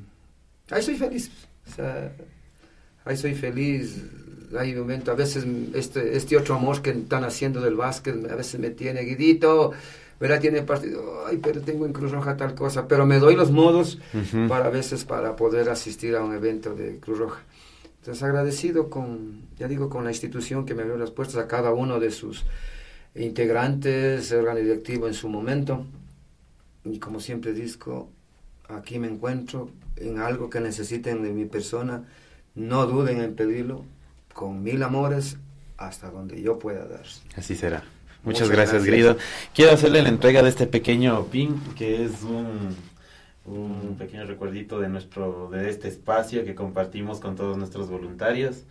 ahí soy feliz. ahí soy feliz. Hay momento, a veces este, este otro amor que están haciendo del básquet, a veces me tiene guidito, ¿verdad? Tiene partido, ay, pero tengo en Cruz Roja tal cosa, pero me doy los modos para a veces para poder asistir a un evento de Cruz Roja. Entonces agradecido con, ya digo, con la institución que me abrió las puertas a cada uno de sus integrantes, órgano directivo en su momento. Y como siempre digo, aquí me encuentro en algo que necesiten de mi persona, no duden en pedirlo, con mil amores, hasta donde yo pueda dar. Así será. Muchas, gracias, Grido. Quiero hacerle la entrega de este pequeño pin, que es un un pequeño recuerdito de nuestro de este espacio que compartimos con todos nuestros voluntarios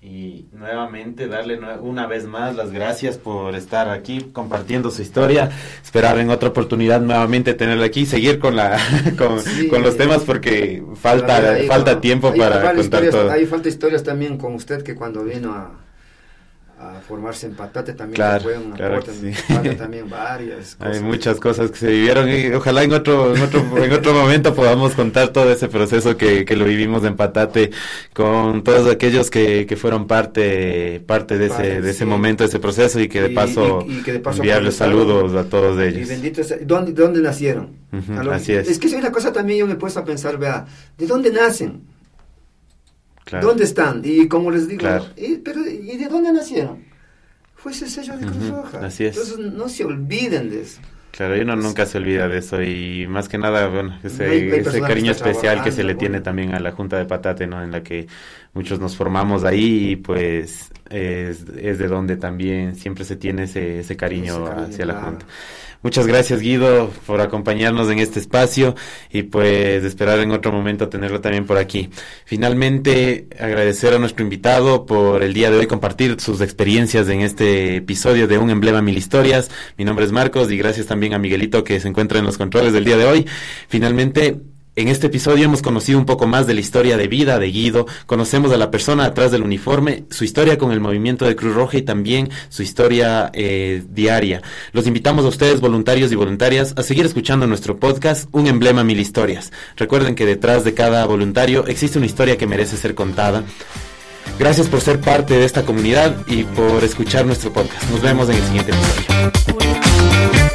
y nuevamente darle una vez más las gracias por estar aquí compartiendo su historia. Esperar en otra oportunidad nuevamente tenerla aquí seguir con la *laughs* con, los temas porque falta falta tiempo para contar todo. hay falta historias también con usted que cuando vino a a formarse en Patate también claro, claro *laughs* también varias cosas. Hay muchas cosas que se vivieron y ojalá en otro en otro en otro momento podamos contar todo ese proceso que, que lo vivimos en Patate con todos aquellos que, que fueron parte parte de ese de ese momento, de ese proceso y que de paso, enviarles saludos a todos ellos. Y benditos, ¿dónde, dónde nacieron? así es. Es que es una cosa también yo me he puesto a pensar, vea, ¿de dónde nacen? ¿Dónde están? Y como les digo, ¿y, pero, ¿y de dónde nacieron? Fue ese sello de Cruz Roja. Así es. Entonces no se olviden de eso. Claro, uno nunca se olvida de eso y más que nada, bueno, ese, ese cariño especial que se le tiene también a la Junta de Patate, ¿no? En la que muchos nos formamos ahí y pues es, es de donde también siempre se tiene ese, ese cariño, hacia la Junta. Muchas gracias Guido por acompañarnos en este espacio y pues esperar en otro momento tenerlo también por aquí. Finalmente agradecer a nuestro invitado por el día de hoy compartir sus experiencias en este episodio de Un Emblema Mil Historias. Mi nombre es Marcos y gracias también a Miguelito que se encuentra en los controles del día de hoy. Finalmente en este episodio hemos conocido un poco más de la historia de vida de Guido, conocemos a la persona atrás del uniforme, su historia con el movimiento de Cruz Roja y también su historia eh, diaria. Los invitamos a ustedes, voluntarios y voluntarias, a seguir escuchando nuestro podcast Un emblema mil historias. Recuerden que detrás de cada voluntario existe una historia que merece ser contada. Gracias por ser parte de esta comunidad y por escuchar nuestro podcast. Nos vemos en el siguiente episodio.